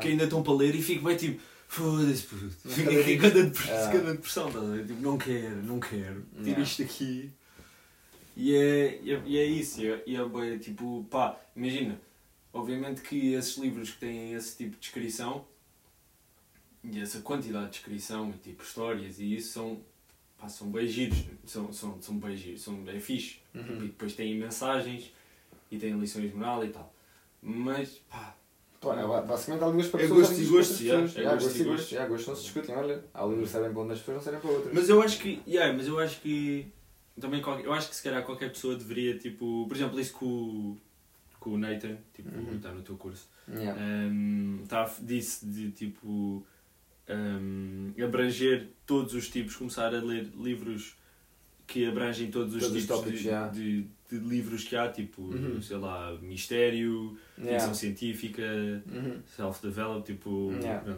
que ainda estão para ler e fico bem tipo, Foda-se, puto. Fica aqui dia- cada depressão, depressão, estás a ver? Tipo, não quero, não quero. Tira Yeah. isto aqui. E é, e é, e é isso, e é, e é tipo, pá, imagina, obviamente que esses livros que têm esse tipo de descrição e essa quantidade de descrição e tipo histórias e isso são, pá, são bem giros, são, são, são bem giros, são bem fixe. Uhum. Tipo, e depois têm mensagens e têm lições de moral e tal. Mas, pá, É, basicamente há livros para É pessoas gosto há e gosto, para yeah, é gosto gosto e e gosto. gosto. Yeah, gosto não se discutem, olha. Há livros que servem para umas pessoas, não servem para outras. Mas eu acho que, yeah, mas eu acho que também eu acho que se calhar qualquer pessoa deveria tipo, por exemplo, isso que o, que o Nathan, tipo, Uhum. está no teu curso, Yeah. um, tá, disse de tipo um, abranger todos os tipos, começar a ler livros que abrangem todos os Todos os tipos tópicos, de, de, de livros que há, tipo, Uhum. sei lá, mistério, Yeah. ficção científica, Uhum. self-develop, tipo, Yeah.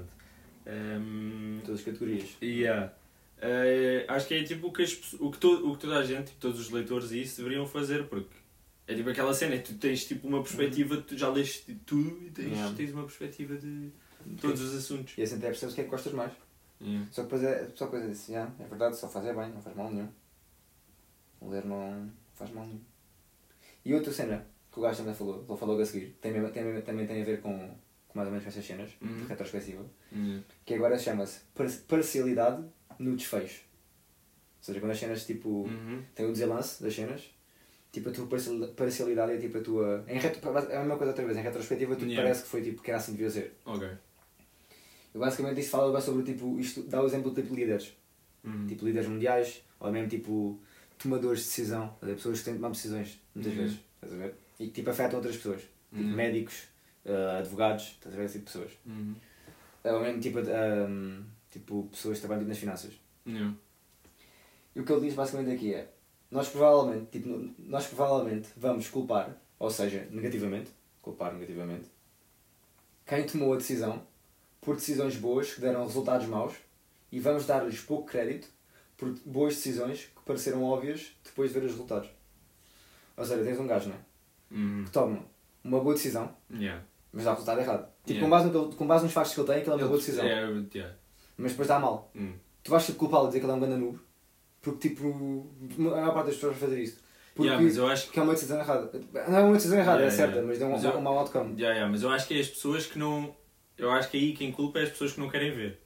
Um, Todas as categorias. Yeah. Eh, acho que é tipo o que, as o, que to- o que toda a gente, tipo, todos os leitores e isso deveriam fazer, porque é tipo aquela cena, tu tens tipo uma perspectiva, tu já leste tudo e tens, Yeah. tens uma perspectiva de todos os assuntos. E assim até percebes o que é que gostas mais. Yeah. Só que depois é, só coisa disso, yeah, é verdade, só fazer bem, não faz mal nenhum. Ler não faz mal nenhum. E outra cena que o gajo também falou, ele falou a seguir, tem, tem, também tem a ver com, com mais ou menos com essas cenas, Uhum. retrospectiva, Yeah. que agora chama-se par- parcialidade no desfecho. Ou seja, quando as cenas tipo. Uhum. tem o desenlace das cenas, tipo a tua parcial- parcialidade é tipo a tua. Em retro, é a mesma coisa outra vez, em retrospectiva tu Yeah. parece que foi tipo que era assim devia ser. Ok. E basicamente isso fala sobre tipo, isto dá o exemplo de tipo líderes. Uhum. Tipo líderes mundiais, ou mesmo tipo tomadores de decisão, estás a ver? pessoas que têm de tomar decisões, muitas Uhum. vezes, estás a ver? E que tipo afetam outras pessoas, tipo Uhum. médicos, ah, advogados, estás a ver? Esse tipo de pessoas. Uhum. Ou mesmo tipo, ah, tipo pessoas que trabalham tipo, nas finanças. Yeah. E o que ele diz basicamente aqui é: nós provavelmente, tipo, nós provavelmente vamos culpar, ou seja, negativamente, culpar negativamente, quem tomou a decisão por decisões boas que deram resultados maus e vamos dar-lhes pouco crédito por boas decisões que pareceram óbvias depois de ver os resultados. Ou seja, tens um gajo, não é? Uhum. Que toma uma boa decisão, Yeah. mas dá o resultado errado. Tipo, Yeah. com, base no com base nos factos que ele tem, aquilo é uma boa decisão. é, yeah. Mas depois dá mal. Hum. Tu vais tipo, culpá-lo e dizer que ele é um grande noob, porque tipo, a maior parte das pessoas vai fazer isso. Porque Yeah, mas eu acho que é uma decisão errada. Não é uma decisão errada, é certa, mas deu um, Mas eu- um mau outcome. Mas eu acho que é as pessoas que não. Eu acho que aí quem culpa é as pessoas que não querem ver.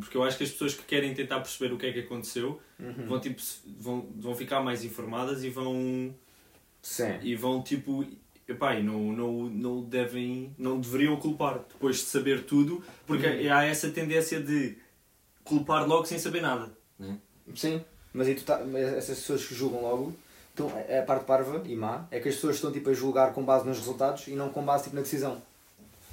Porque eu acho que as pessoas que querem tentar perceber o que é que aconteceu Uhum. vão, tipo, vão, vão ficar mais informadas e vão. Sim. E vão tipo. Epá, e não, não, não devem. Não deveriam culpar depois de saber tudo, porque Uhum. há essa tendência de culpar logo sem saber nada. Né? Sim, mas aí tu tá, essas pessoas que julgam logo, então, a parte parva e má, é que as pessoas estão tipo, a julgar com base nos resultados e não com base tipo, na decisão.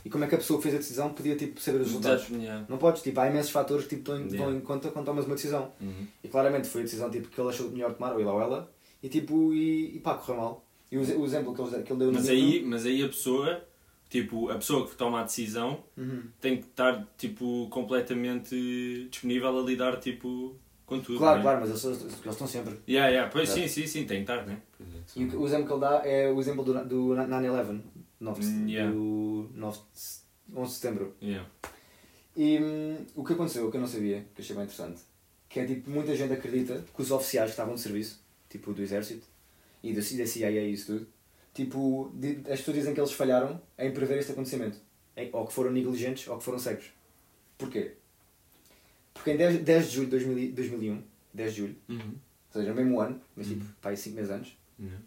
E como é que a pessoa que fez a decisão podia tipo, saber os resultados? Yeah. Não podes, tipo, há imensos fatores que tipo, estão, em- Yeah. vão em conta quando tomas uma decisão. Uhum. E claramente foi a decisão tipo, que ele achou melhor tomar, ou ele ou ela, e tipo, e, e pá, correu mal. E o, o exemplo que ele, que ele deu no Mas livro- aí, mas aí a pessoa, tipo, a pessoa que toma a decisão Uhum. tem que estar tipo completamente disponível a lidar tipo com tudo. Claro, né? claro, mas eles, eles estão sempre. Yeah, yeah. Pois Claro. sim, sim, sim, tem que estar, né? É. E o, o exemplo que ele dá é o exemplo do, do 9-11, 9 de- Mm, yeah. do 9 de se- 11 de setembro. Yeah. E hum, o que aconteceu, o que eu não sabia, que achei bem interessante, que é tipo, muita gente acredita que os oficiais que estavam de serviço, tipo do exército e da, CIA e isso tudo, tipo, as pessoas dizem que eles falharam em prever este acontecimento. Em- ou que foram negligentes ou que foram cegos. Porquê? Porque em 10, 10 de julho de 2000 2001, 10 de julho, Uhum. ou seja, no mesmo ano, mas tipo, Uhum. pá, aí 5 meses antes, Yeah.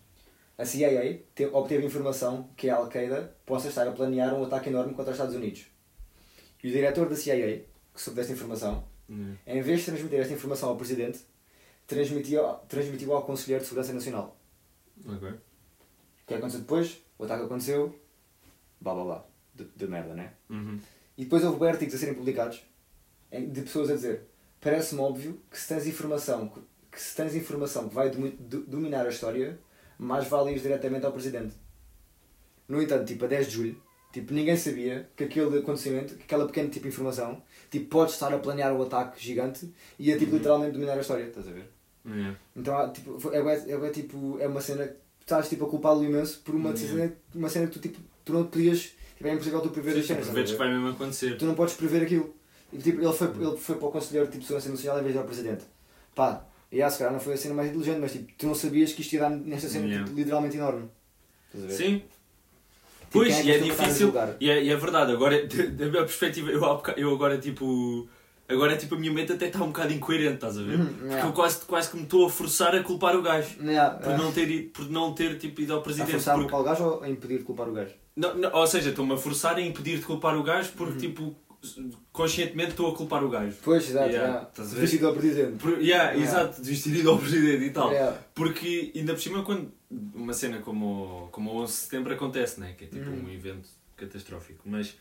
A CIA te- obteve informação que a Al-Qaeda possa estar a planear um ataque enorme contra os Estados Unidos. E o diretor da CIA, que soube desta informação, Yeah. em vez de transmitir esta informação ao Presidente, transmitiu, transmitiu ao Conselheiro de Segurança Nacional. Ok. O que aconteceu depois? O ataque aconteceu, blá blá blá, de, de merda, né? Uhum. E depois houve artigos a serem publicados de pessoas a dizer parece-me óbvio que se tens informação que, se tens informação que vai domi- do- dominar a história, mais vale ir diretamente ao Presidente. No entanto, tipo, a 10 de julho, tipo, ninguém sabia que aquele acontecimento, que aquela pequena tipo informação, tipo, pode estar a planear um ataque gigante e a tipo, Uhum. literalmente dominar a história, estás a ver? Então, há, tipo, é, é, bué, tipo, é uma cena que estás tipo, a culpá-lo imenso por uma, uma cena que tu, tipo, tu não podias, tipo, é impossível tu prever as Sim, cenas, sim, estás a vedes ver? que vai mesmo acontecer. tu não podes prever aquilo. E, tipo, ele, foi, ele foi para o Conselheiro tipo, de Segurança Nacional em vez de ao Presidente. Pá, e ah, se calhar não foi a cena mais inteligente, mas tipo, tu não sabias que isto ia dar nesta cena Yeah. tipo, literalmente enorme. Estás a ver? Sim. Tipo, Pois, quem e é a difícil. E é, e é verdade, agora, da minha perspectiva, eu, eu agora tipo. Agora tipo a minha mente até está um bocado incoerente, estás a ver? Uhum, Porque yeah. eu quase, quase que me estou a forçar a culpar o gajo. Yeah, Por yeah. não ter, ido- por não ter tipo, ido ao A presidente. forçar porque- para o gajo ou a impedir de culpar o gajo? Não, não, ou seja, estou-me a forçar a impedir de culpar o gajo porque Uhum. tipo conscientemente estou a culpar o gajo. Pois, exato. Yeah, Yeah? Vestido ao Presidente. Por, yeah, Yeah. Exato, ir ao presidente e tal. Yeah. Porque ainda por cima quando uma cena como, como o 11 de setembro acontece, né? que é tipo Uhum. um evento catastrófico. Mas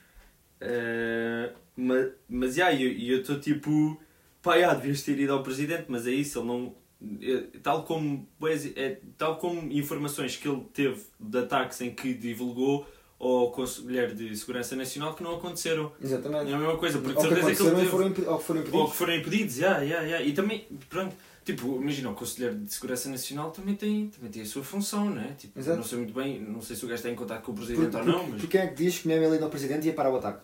eh, ma- mas já, e eu estou tipo pá, já, devias ter ido ao presidente, mas é isso, ele não. é, tal como pois, é, tal como informações que ele teve de ataques em que divulgou ao Conselheiro de Segurança Nacional que não aconteceram. Exatamente. É a mesma coisa, porque de Ou que certeza que ele e teve foram ou que foram ou impedidos. que foram impedidos, yeah, yeah, yeah. e também, pronto, tipo, imagina, o Conselheiro de Segurança Nacional também tem, também tem a sua função, né? Tipo, Exato. não sei muito bem, não sei se o gajo está em contato com o Presidente Porque, ou não, porque, mas... porque quem é que diz que mesmo ele indo ao Presidente ia parar o ataque?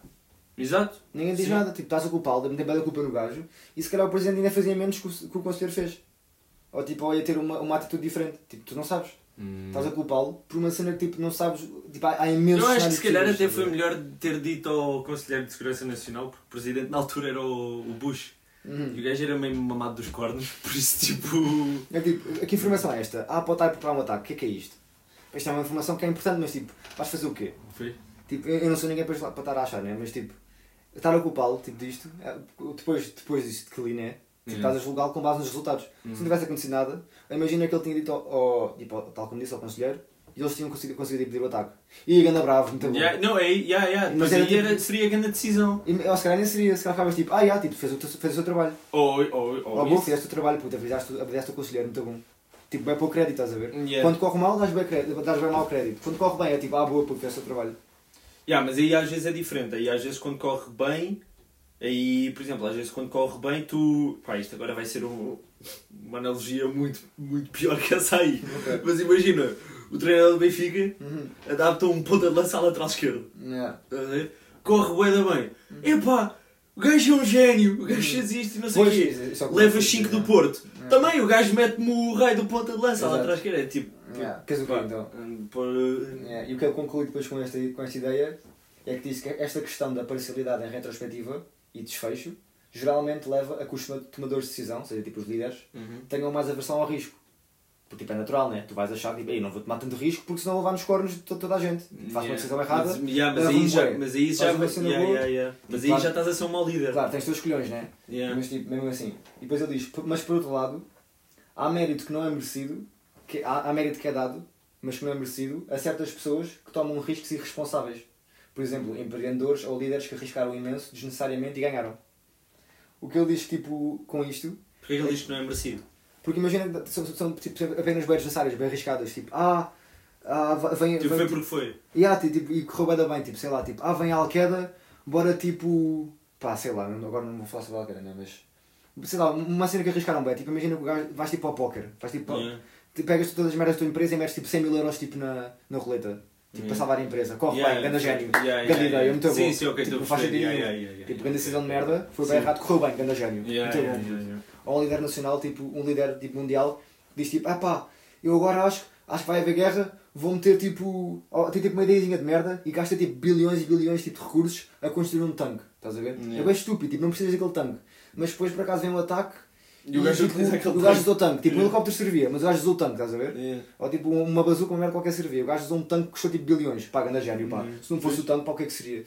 Exato. Ninguém diz Sim. nada, tipo, estás a culpá-lo, de meter bem a culpa no gajo, e se calhar o Presidente ainda fazia menos que o, que o Conselheiro fez. Ou tipo, ou ia ter uma, uma atitude diferente. Tipo, tu não sabes. Hum. Estás a culpá-lo por uma cena que tipo, não sabes. Tipo, há, há imensos Eu acho que se calhar até foi melhor ter dito ao Conselheiro de Segurança Nacional, porque o Presidente na altura era o, o Bush. Uhum. E o gajo era meio mamado dos cornos, por isso tipo... É tipo, que informação é esta? Ah, pode estar a preparar um ataque, o que é que é isto? Isto é uma informação que é importante, mas tipo, vais fazer o quê? Foi? Tipo, eu não sou ninguém para, para estar a achar, né? Mas tipo, estar a culpá-lo tipo, disto, é, depois, depois disto que li, né? Tipo, Yeah. estás a julgá-lo com base nos resultados. Se Uhum. não tivesse acontecido nada, imagina que ele tinha dito ao, tipo, tal como disse ao conselheiro, e eles tinham conseguido, conseguido impedir o ataque. E ganda bravo, muito bom. Yeah, não, é, yeah, yeah. Mas aí tipo- era, seria a grande decisão. E, ou se calhar nem seria, se calhar ficavas tipo, ah, já, tipo, fez o, teu- fez o seu trabalho. Ou, ou, ou, Ou bom, fizeste o trabalho, puta, avisaste, avisaste o conselheiro, muito bom. Tipo, bem para o crédito, estás a ver? Yeah. Quando corre mal, dás bem, crédito, dás bem mau crédito. Quando corre bem, é tipo, ah, boa, porque fizeste o trabalho. Yeah, mas aí às vezes é diferente. Aí às vezes quando corre bem, aí, por exemplo, às vezes quando corre bem, tu. Pá, isto agora vai ser um- uma analogia muito, muito pior que essa aí. Ok. Mas imagina, o treinador do Benfica Uhum. adapta um ponta de lança à lateral esquerda. Yeah. Corre bué da bem. Epá, o gajo é um gênio, o gajo fez isto e não sei o quê. é Leva eu 5 fiz, do Porto. Yeah. Também o gajo mete-me o rei do ponta de lança à lateral esquerda. É tipo. Yeah. Queres o quê, então? pôr- Yeah. E o que ele conclui depois com esta, com esta ideia é que diz que esta questão da parcialidade em retrospectiva e desfecho geralmente leva a que os toma- tomadores de decisão, ou seja, tipo os líderes, Uhum. tenham mais aversão ao risco. Porque tipo, é natural, né? Tu vais achar, tipo, ei, não vou tomar tanto risco porque senão vou levar nos cornos de to- toda a gente. Faz uma decisão errada. Mas, yeah, mas aí já, mas aí já, yeah, yeah, yeah. mas aí Claro. já estás a ser um mau líder. Claro, tens teus colhões, né? Yeah. Mas tipo, mesmo assim. E depois ele diz, mas por outro lado, há mérito que não é merecido, que, há, há mérito que é dado, mas que não é merecido a certas pessoas que tomam riscos irresponsáveis. Por exemplo, empreendedores ou líderes que arriscaram imenso, desnecessariamente, e ganharam. O que ele diz, tipo, com isto, Porquê que ele diz que não é merecido? porque imagina, são, são tipo, apenas bem desnecessárias, bem arriscadas, tipo, ah, ah vem, Tipo, vem, foi porque foi. e, ah, tipo, e correu bem, bem, tipo, sei lá, tipo, ah, vem a Al-Qaeda, bora tipo. pá, sei lá, agora não vou falar sobre a Al-Qaeda, né? Mas. sei lá, uma cena que arriscaram bem, tipo, imagina que o gajo- vais tipo ao póquer, vais tipo, Yeah. tu pegas todas as merdas da tua empresa e metes tipo 100 mil euros tipo na, na roleta, tipo, Yeah. para salvar a empresa, corre Yeah, bem, grande gênio, yeah, grande yeah, ideia, yeah. muito Sim, bom, sim, ok, tipo, faz sentido Yeah, nenhum. yeah, yeah, Tipo, yeah. grande decisão de merda, foi bem Sim. errado, correu bem, grande gênio, Yeah, muito yeah, bom. yeah, yeah. Ou um líder nacional, tipo, um líder tipo, mundial, diz tipo, ah pá, eu agora acho, acho que vai haver guerra, vou meter tipo, tem tipo uma ideiazinha de merda e gasta tipo bilhões e bilhões tipo, de recursos a construir um tanque, estás a ver? Yeah. É bem estúpido, tipo, não precisas daquele tanque. Mas depois por acaso vem um ataque E o gajo tipo, aquele o gajo usou tanque. Tipo, um helicóptero servia, mas o gajo usou o tanque, estás a ver? Yeah. Ou tipo uma bazuca, uma merda qualquer servia. O gajo usou um tanque que custou tipo bilhões. Pá, ganda gênio, pá. Se não fosse o tanque, para o que é que seria?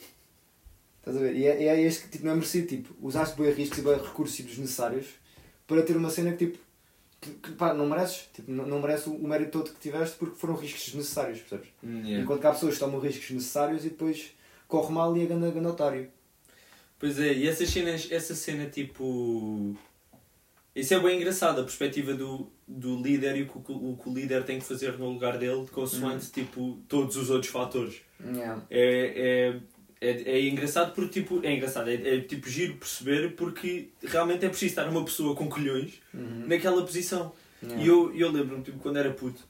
Estás a ver? E é, é este que tipo, não é merecido, tipo, usaste bem riscos e bem recursos tipo, desnecessários para ter uma cena que tipo, que, que, pá, não mereces. Tipo, não, não merece o, o mérito todo que tiveste porque foram riscos desnecessários, percebes? Yeah. Enquanto que há pessoas que tomam riscos necessários e depois corre mal e é ganda, ganda otário. Pois é, e essas cenas, essa cena tipo. Isso é bem engraçado, a perspectiva do, do líder e o que, o, o que o líder tem que fazer no lugar dele, consoante tipo, todos os outros fatores. Yeah. É, é, é, é engraçado porque tipo. É engraçado, é, é tipo giro perceber porque realmente é preciso estar uma pessoa com colhões Uhum. naquela posição. Yeah. E eu, eu lembro-me, tipo, quando era puto,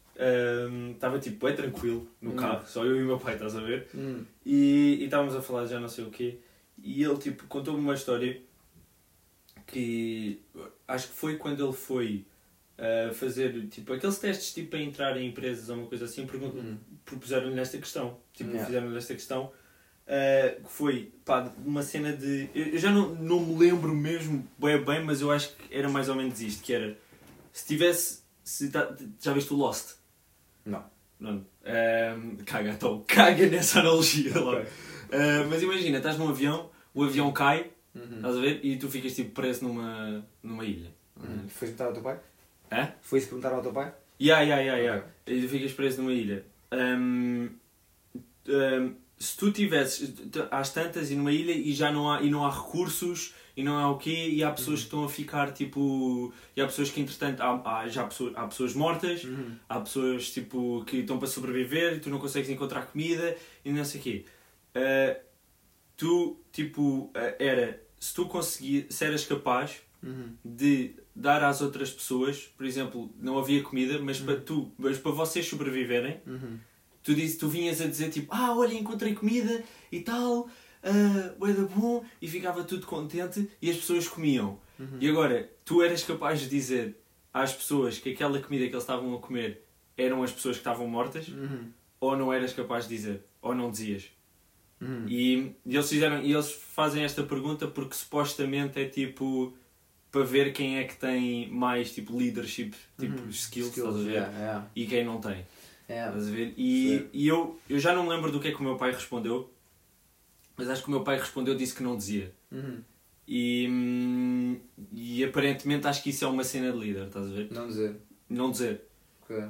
hum, estava tipo bem tranquilo no Hum. carro, só eu e o meu pai, estás a ver? Hum. E, e estávamos a falar já não sei o quê. E ele tipo contou-me uma história que acho que foi quando ele foi uh, fazer tipo aqueles testes tipo para entrar em empresas ou uma coisa assim, Hum. propuseram-lhe esta questão. Tipo, Yeah. fizeram-lhe esta questão. uh, que foi pá, uma cena de. Eu já não, não me lembro mesmo bem, bem, mas eu acho que era mais ou menos isto: que era se tivesse. Se tá- já viste o Lost? Não. Não. Um, caga, então, caga nessa analogia lá. Ok. Uh, mas imagina, estás num avião, o avião cai, Uhum. estás a ver? E tu ficas tipo preso numa, numa ilha. Uhum. Foi perguntar ao teu pai? Hã? Foi-se perguntar ao teu pai? Ya, ya, ya, ya. E tu ficas preso numa ilha. Hum, hum, se tu tivesses às tantas e numa ilha e já não há, e não há recursos e não há o quê e há pessoas que estão a ficar tipo e há pessoas que entretanto há, há já pessoas, há pessoas mortas Uhum. há pessoas tipo que estão para sobreviver e tu não consegues encontrar comida e não sei o quê Ah, tu tipo ah, era se tu conseguir se eras capaz Uhum. de dar às outras pessoas, por exemplo, não havia comida, mas Uhum. para tu, mas para vocês sobreviverem, Uhum. tu, diz, tu vinhas a dizer tipo, ah, olha, encontrei comida e tal, ah, bué da bom, e ficava tudo contente e as pessoas comiam. Uhum. E agora, tu eras capaz de dizer às pessoas que aquela comida que eles estavam a comer eram as pessoas que estavam mortas, Uhum. ou não eras capaz de dizer, ou não dizias. Uhum. E, e eles fizeram, e eles fazem esta pergunta porque supostamente é tipo para ver quem é que tem mais tipo leadership, tipo Uhum. skills, ver? yeah, yeah. E quem não tem. Yeah. Ver? E, e eu, eu já não me lembro do que é que o meu pai respondeu, mas acho que o meu pai respondeu disse que não dizia. Uhum. E, hum, e aparentemente acho que isso é uma cena de líder, estás a ver? Não dizer. Não dizer. Ok.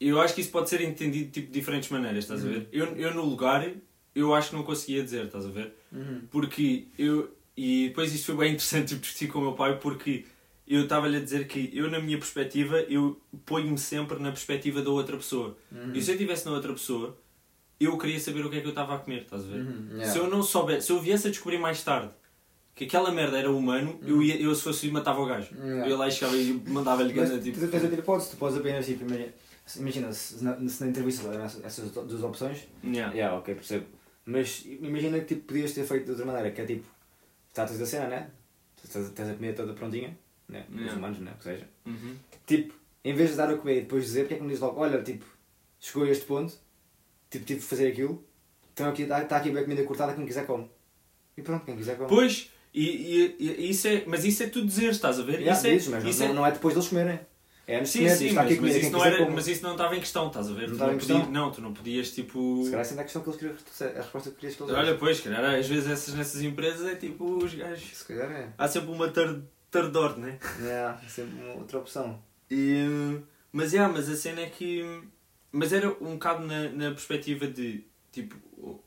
Eu acho que isso pode ser entendido tipo, de diferentes maneiras, estás a Uhum. ver? Eu, eu no lugar, eu acho que não conseguia dizer, estás a ver? Uhum. Porque eu. E depois isto foi bem interessante tipo, discutir com o meu pai, porque eu estava-lhe a dizer que eu, na minha perspectiva, eu ponho-me sempre na perspectiva da outra pessoa. Uhum. E se eu estivesse na outra pessoa, eu queria saber o que é que eu estava a comer, estás a ver? Uhum. Yeah. Se eu não soubesse, se eu viesse a descobrir mais tarde que aquela merda era humano, eu, ia, eu se fosse matava o gajo. Uhum. Yeah. Eu ia lá e chegava e mandava-lhe gana, tipo. tu tens outra hipótese, tu podes apenas tipo, imagina, se- na, se na entrevista essas duas opções, Yeah. yeah, ok, percebo. Mas imagina que tipo, podias ter feito de outra maneira, que é tipo, tratas da cena, né? Tens, tens a comida toda prontinha, né? Os Yeah. humanos, né? O que seja. Uhum. Tipo, em vez de dar a comer e depois dizer, porque é que não diz logo, olha, tipo, chegou a este ponto, tipo, tive de fazer aquilo, então aqui, está tá aqui a comida cortada, quem quiser come. E pronto, quem quiser come. Pois, e, e- e isso é, mas isso é tu dizer, estás a ver? Yeah, isso é, isso não, é- não é depois deles comerem. É Sim, sim, mas, mas, comida, isso não era, mas isso não estava em questão, estás a ver? Não Tu em podias- não, tu não podias tipo. Se calhar essa é a questão que eles queriam a resposta que querias que eles Olha, pois, cara, às vezes essas, nessas empresas é tipo os gajos. Se calhar é. Há sempre uma tar- tardor, né? É, sempre uma outra opção. E, mas, yeah, mas a cena é que. Mas era um bocado na, na perspectiva de. Tipo,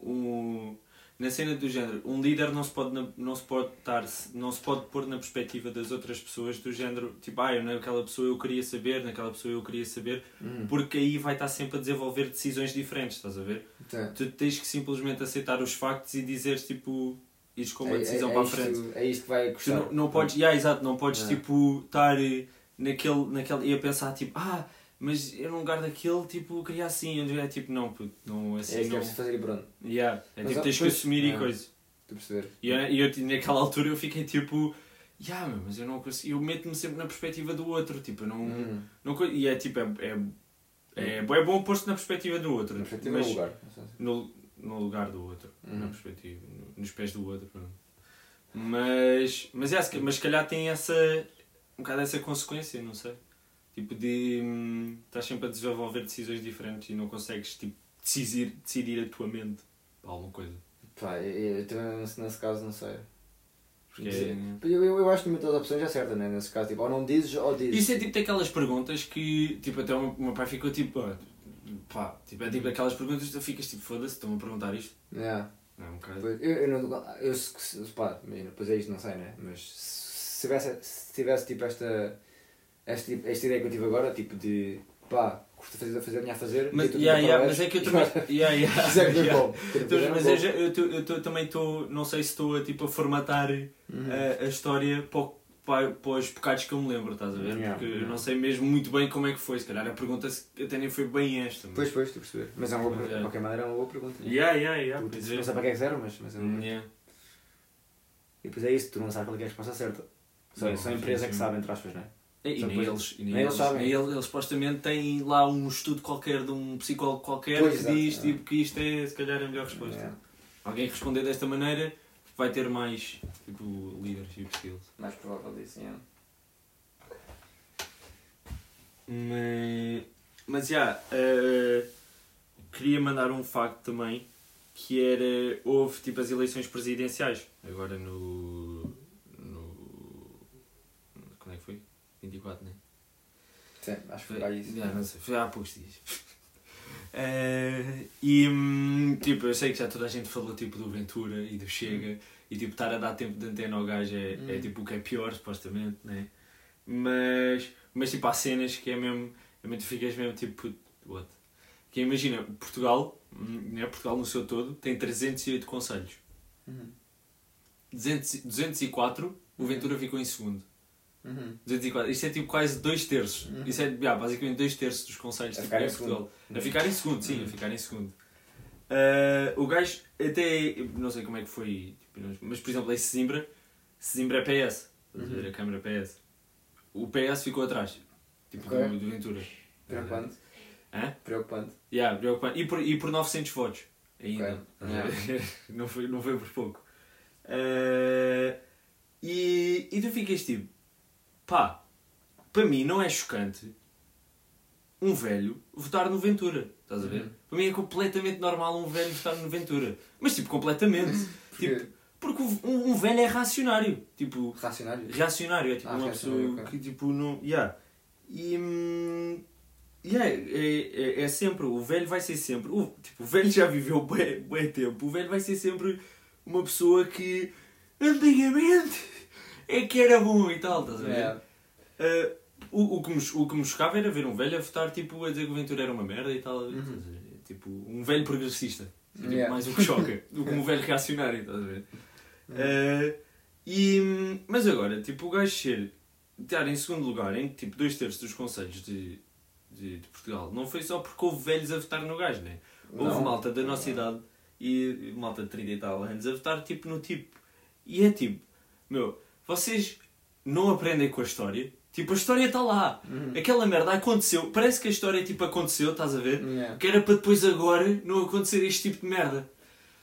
um, na cena do género, um líder não se pode, não se pode estar, não se pode pôr na perspectiva das outras pessoas do género, tipo, ah, eu naquela pessoa eu queria saber, naquela pessoa eu queria saber, Uhum. porque aí vai estar sempre a desenvolver decisões diferentes, estás a ver? Então, Tu tens que simplesmente aceitar os factos e dizeres, tipo, ires com uma é- decisão é, para é a frente. é isto que vai Tu custar. não, não podes, yeah, exato, não podes É. tipo estar eh, naquele, naquele e a pensar tipo, ah, mas eu no lugar daquele tipo queria assim, onde é tipo, não, puto, não É assim isso que é não. preciso fazer e pronto. Yeah, é Mas, tipo, ah, tens que pois, assumir é. e coisa. Estou a perceber. E eu, eu naquela altura eu fiquei tipo, yeah, mas eu não consigo, eu meto-me sempre na perspectiva do outro, tipo, eu não, Uhum. não e é tipo, é, é, é, é bom pôr-se na perspectiva do outro, Na perspectiva mas do lugar. no, no lugar do outro, na Uhum. perspectiva, no- nos pés do outro. pronto. Mas, mas, é, ca- mas se calhar tem essa, um bocado essa consequência, não sei. Tipo de hum, estás sempre a desenvolver decisões diferentes e não consegues tipo, decidir, decidir a tua mente para alguma coisa. Pá, eu, eu também nesse, caso não sei. Porque Eu, eu, eu acho que nenhuma das opções é certa, né? Nesse caso, tipo, ou não dizes ou dizes. Isso é tipo daquelas perguntas que tipo, até o meu, pai ficou tipo, ah, pá, tipo, é tipo aquelas perguntas que tu ficas tipo, foda-se, estão a perguntar isto. Yeah. É um bocado. Pois, Eu, eu não. Eu, pá, imagina, depois é isto, não sei, né? Mas se tivesse, se tivesse tipo esta, esta, esta ideia que eu tive agora, tipo de. pá, curto fazer, fazer, vinha a fazer. Mas, tu yeah, yeah, mas é que eu também. Yeah, yeah, Quiser comer yeah. bom. Então, mas bom. eu, eu, eu tô- também estou, não sei se estou a, tipo, a formatar Uhum. a, a história para, o- para, para os pecados que eu me lembro, estás a ver? Yeah, Porque eu yeah. não sei mesmo muito bem como é que foi, se calhar a pergunta até nem foi bem esta. Mas... Pois, pois, estou a perceber. Mas é uma boa, é. de qualquer maneira é uma boa pergunta. Yeah, yeah, yeah, Tu- tu é. não sei para que é que zero, mas, mas é uma- Yeah. E depois é isso, tu não sabes qual é é a resposta certa. Só, Não, só a empresa é que sim. sabe, entre aspas, não é? E, Só nem eles, e nem nem eles sabem. nem eles, eles supostamente têm lá um estudo qualquer de um psicólogo qualquer Pois, que exato, diz é. tipo, que isto é se calhar a melhor resposta. É, Alguém responder desta maneira vai ter mais tipo, leadership skills. mais provável disso, é. Mas, mas já, eh, queria mandar um facto também que era houve tipo as eleições presidenciais agora no quando é que foi? 24, não é? Sim, acho que foi para isso. Já, não sei, foi há poucos dias. Eh, e hum, tipo, eu sei que já toda a gente falou tipo do Ventura e do Chega e tipo estar a dar tempo de antena ao gajo é, é Hum. tipo o que é pior, supostamente, né? Mas, mas tipo há cenas que é mesmo, é mesmo tu ficas mesmo tipo, what? Que imagina, Portugal, hum, né, Portugal no seu todo, tem 308 conselhos. Uhum. 200, 204, o Ventura ficou em segundo. Uhum. 204. Isto é tipo quase dois terços. Uhum. Isso é basicamente dois terços dos conselhos tipo, em em Portugal. segundo. A ficar em segundo, sim, Uhum. a ficar em segundo. Ah, o gajo até. Não sei como é que foi, tipo, mas por exemplo, esse Zimbra, Zimbra é PS. Estás a ver? Uhum. A Câmara PS. O PS ficou atrás. Tipo, Ok. do, do Ventura. Preocupante. Hã? Preocupante. Yeah, preocupante. E por, e por 900 votos. Ainda. Ok. Estás a ver? não, foi, não foi por pouco. Ah, e, e tu ficas tipo, pá, para mim não é chocante um velho votar no Ventura. Estás a ver? Uhum. Para mim é completamente normal um velho votar no Ventura. Mas tipo, completamente. Porquê? tipo, porque um, um velho é racionário. Tipo, Racionário. reacionário. É tipo Ah, uma reacionário, pessoa ok. que tipo não. Yeah. E. hum, yeah, é, é, é sempre. O velho vai ser sempre. O, tipo, o velho já viveu bué, bué tempo. O velho vai ser sempre uma pessoa que. Antigamente é que era bom e tal, estás a ver? É. Uh, o, o, que me, o que me chocava era ver um velho a votar tipo, a dizer que o Ventura era uma merda e tal. Uhum. estás a ver? Tipo, um velho progressista. Tipo, Yeah. Mais o que choca do que um velho reacionário, estás a ver? Uh, e, mas agora, tipo, o gajo ser, estar em segundo lugar em tipo dois terços dos conselhos de, de, de Portugal, não foi só porque houve velhos a votar no gajo, né? Houve Não. malta da nossa idade e malta de 30 e tal anos a votar tipo no tipo. E é tipo, meu, vocês não aprendem com a história. Tipo, a história está lá. Uhum. Aquela merda aconteceu. Parece que a história tipo aconteceu, estás a ver? Yeah. Que era para depois agora não acontecer este tipo de merda.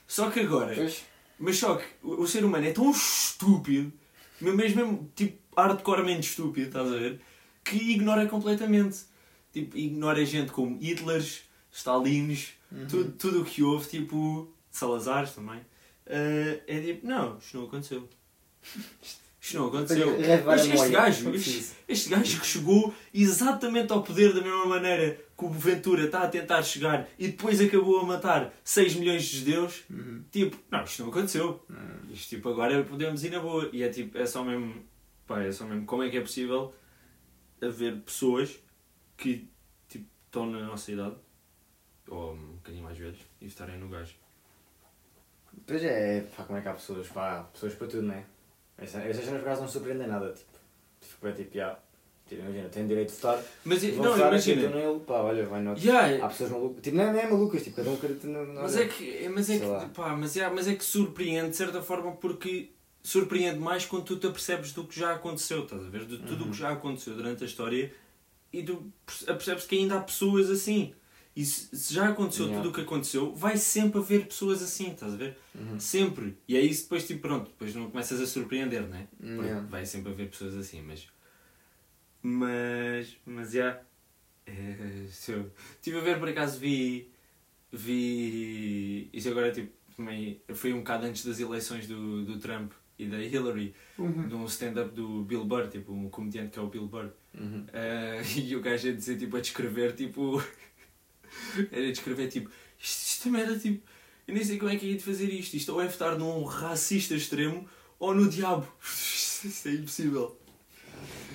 Só que agora, Pois. mas só que o, o ser humano é tão estúpido, mesmo, mesmo tipo hardcoremente estúpido, estás a ver? Que ignora completamente. Tipo, ignora gente como Hitlers, Stalins, Uhum. tudo, tudo o que houve, tipo Salazares também. Ah, é tipo, não, isto não aconteceu. Isto não aconteceu. Este memória, gajo, este, este gajo que chegou exatamente ao poder da mesma maneira que o Ventura está a tentar chegar e depois acabou a matar 6 milhões de judeus, Uhum. tipo, não, isto não aconteceu. Uhum. Isto tipo, agora podemos ir na boa. E é tipo, é só mesmo, pá, é só mesmo como é que é possível haver pessoas que tipo, estão na nossa idade, ou um bocadinho mais velhos, e estarem no gajo. Pois é, pá, como é que há pessoas, pá, pessoas para tudo, não é? Essas cenas por acaso não surpreendem nada, tipo, fico bem tipo, já, tipo, imagina, tenho direito de votar, Mas vou não, votar, imagina. acreditam nele, pá, olha, vai not. Yeah, Há pessoas malucas, tipo, não é, não é malucas, tipo, cada um acredita no... no- Mas é que, mas é lá. que, pá, mas é, mas é que surpreende de certa forma porque surpreende mais quando tu te apercebes do que já aconteceu, estás a ver? De tudo o Uhum. que já aconteceu durante a história e tu perce- apercebes que ainda há pessoas assim. E se, se já aconteceu Yeah. tudo o que aconteceu, vai sempre haver pessoas assim, estás a ver? Uhum. Sempre. E é isso depois, tipo, pronto, depois não começas a surpreender, né? Porque Yeah. vai sempre haver pessoas assim, mas. Mas. Mas já. É, se eu- Estive a ver por acaso, vi. Vi. Isso agora, tipo, também. Foi um bocado antes das eleições do, do Trump e da Hillary, Uhum. de um stand-up do Bill Burr, tipo, um comediante que é o Bill Burr. Uhum. Eh, e o gajo a dizer, tipo, a descrever, tipo. era descrever, tipo, isto, isto também era tipo. Eu nem sei como é que ia de fazer isto. Isto ou é votar num racista extremo ou no diabo. Isto é impossível.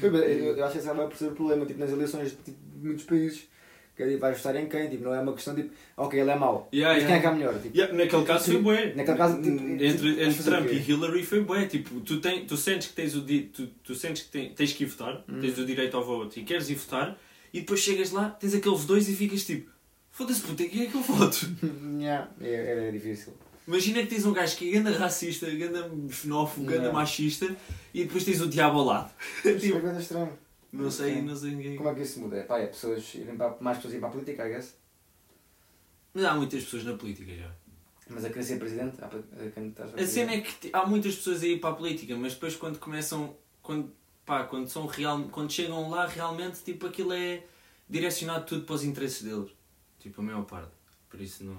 Eu, acho que esse vai ser o problema, tipo, nas eleições tipo, de muitos países. Que é, tipo, vais votar em quem? Tipo, não é uma questão tipo, ok, ele é mau. Yeah, mas yeah. quem é que é melhor? Tipo, Yeah, naquele caso foi bué. Naquele caso, tipo, entre, tipo, entre Trump e Hillary foi bué. Tipo, tu, tem, tu sentes que tens o di, tu, tu sentes que tem- tens que ir votar, Hum. tens o direito ao voto e queres ir votar, e depois chegas lá, tens aqueles dois e ficas tipo, foda-se puta, quem é que eu voto? Yeah, é, era difícil. Imagina que tens um gajo que é ganda racista, ganda xenófobo, ganda machista e depois tens o diabo ao lado. É tipo, coisa estranha. não sei, não sei ninguém. Como é que isso muda? Pá, é pessoas irem para, mais pessoas irem para a política, I guess. Mas há muitas pessoas na política já. Mas a querer ser presidente, há para- a candidatar A cena é que há muitas pessoas a ir para a política, mas depois quando começam, quando, pá, quando são real, quando chegam lá realmente, tipo, aquilo é direcionado tudo para os interesses deles. Tipo, a maior parte. Por isso não.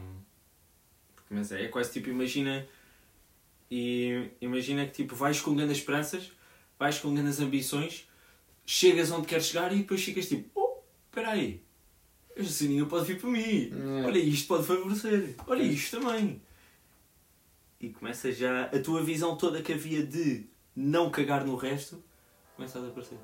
Porque, mas é, é quase tipo, imagina. E imagina que tipo, vais com grandes esperanças, vais com grandes ambições, chegas onde queres chegar e depois ficas tipo, oh, espera aí, este sininho pode vir para mim. Hum. Olha, isto pode favorecer. Olha, isto também. E começa já a tua visão toda que havia de não cagar no resto, começa a desaparecer.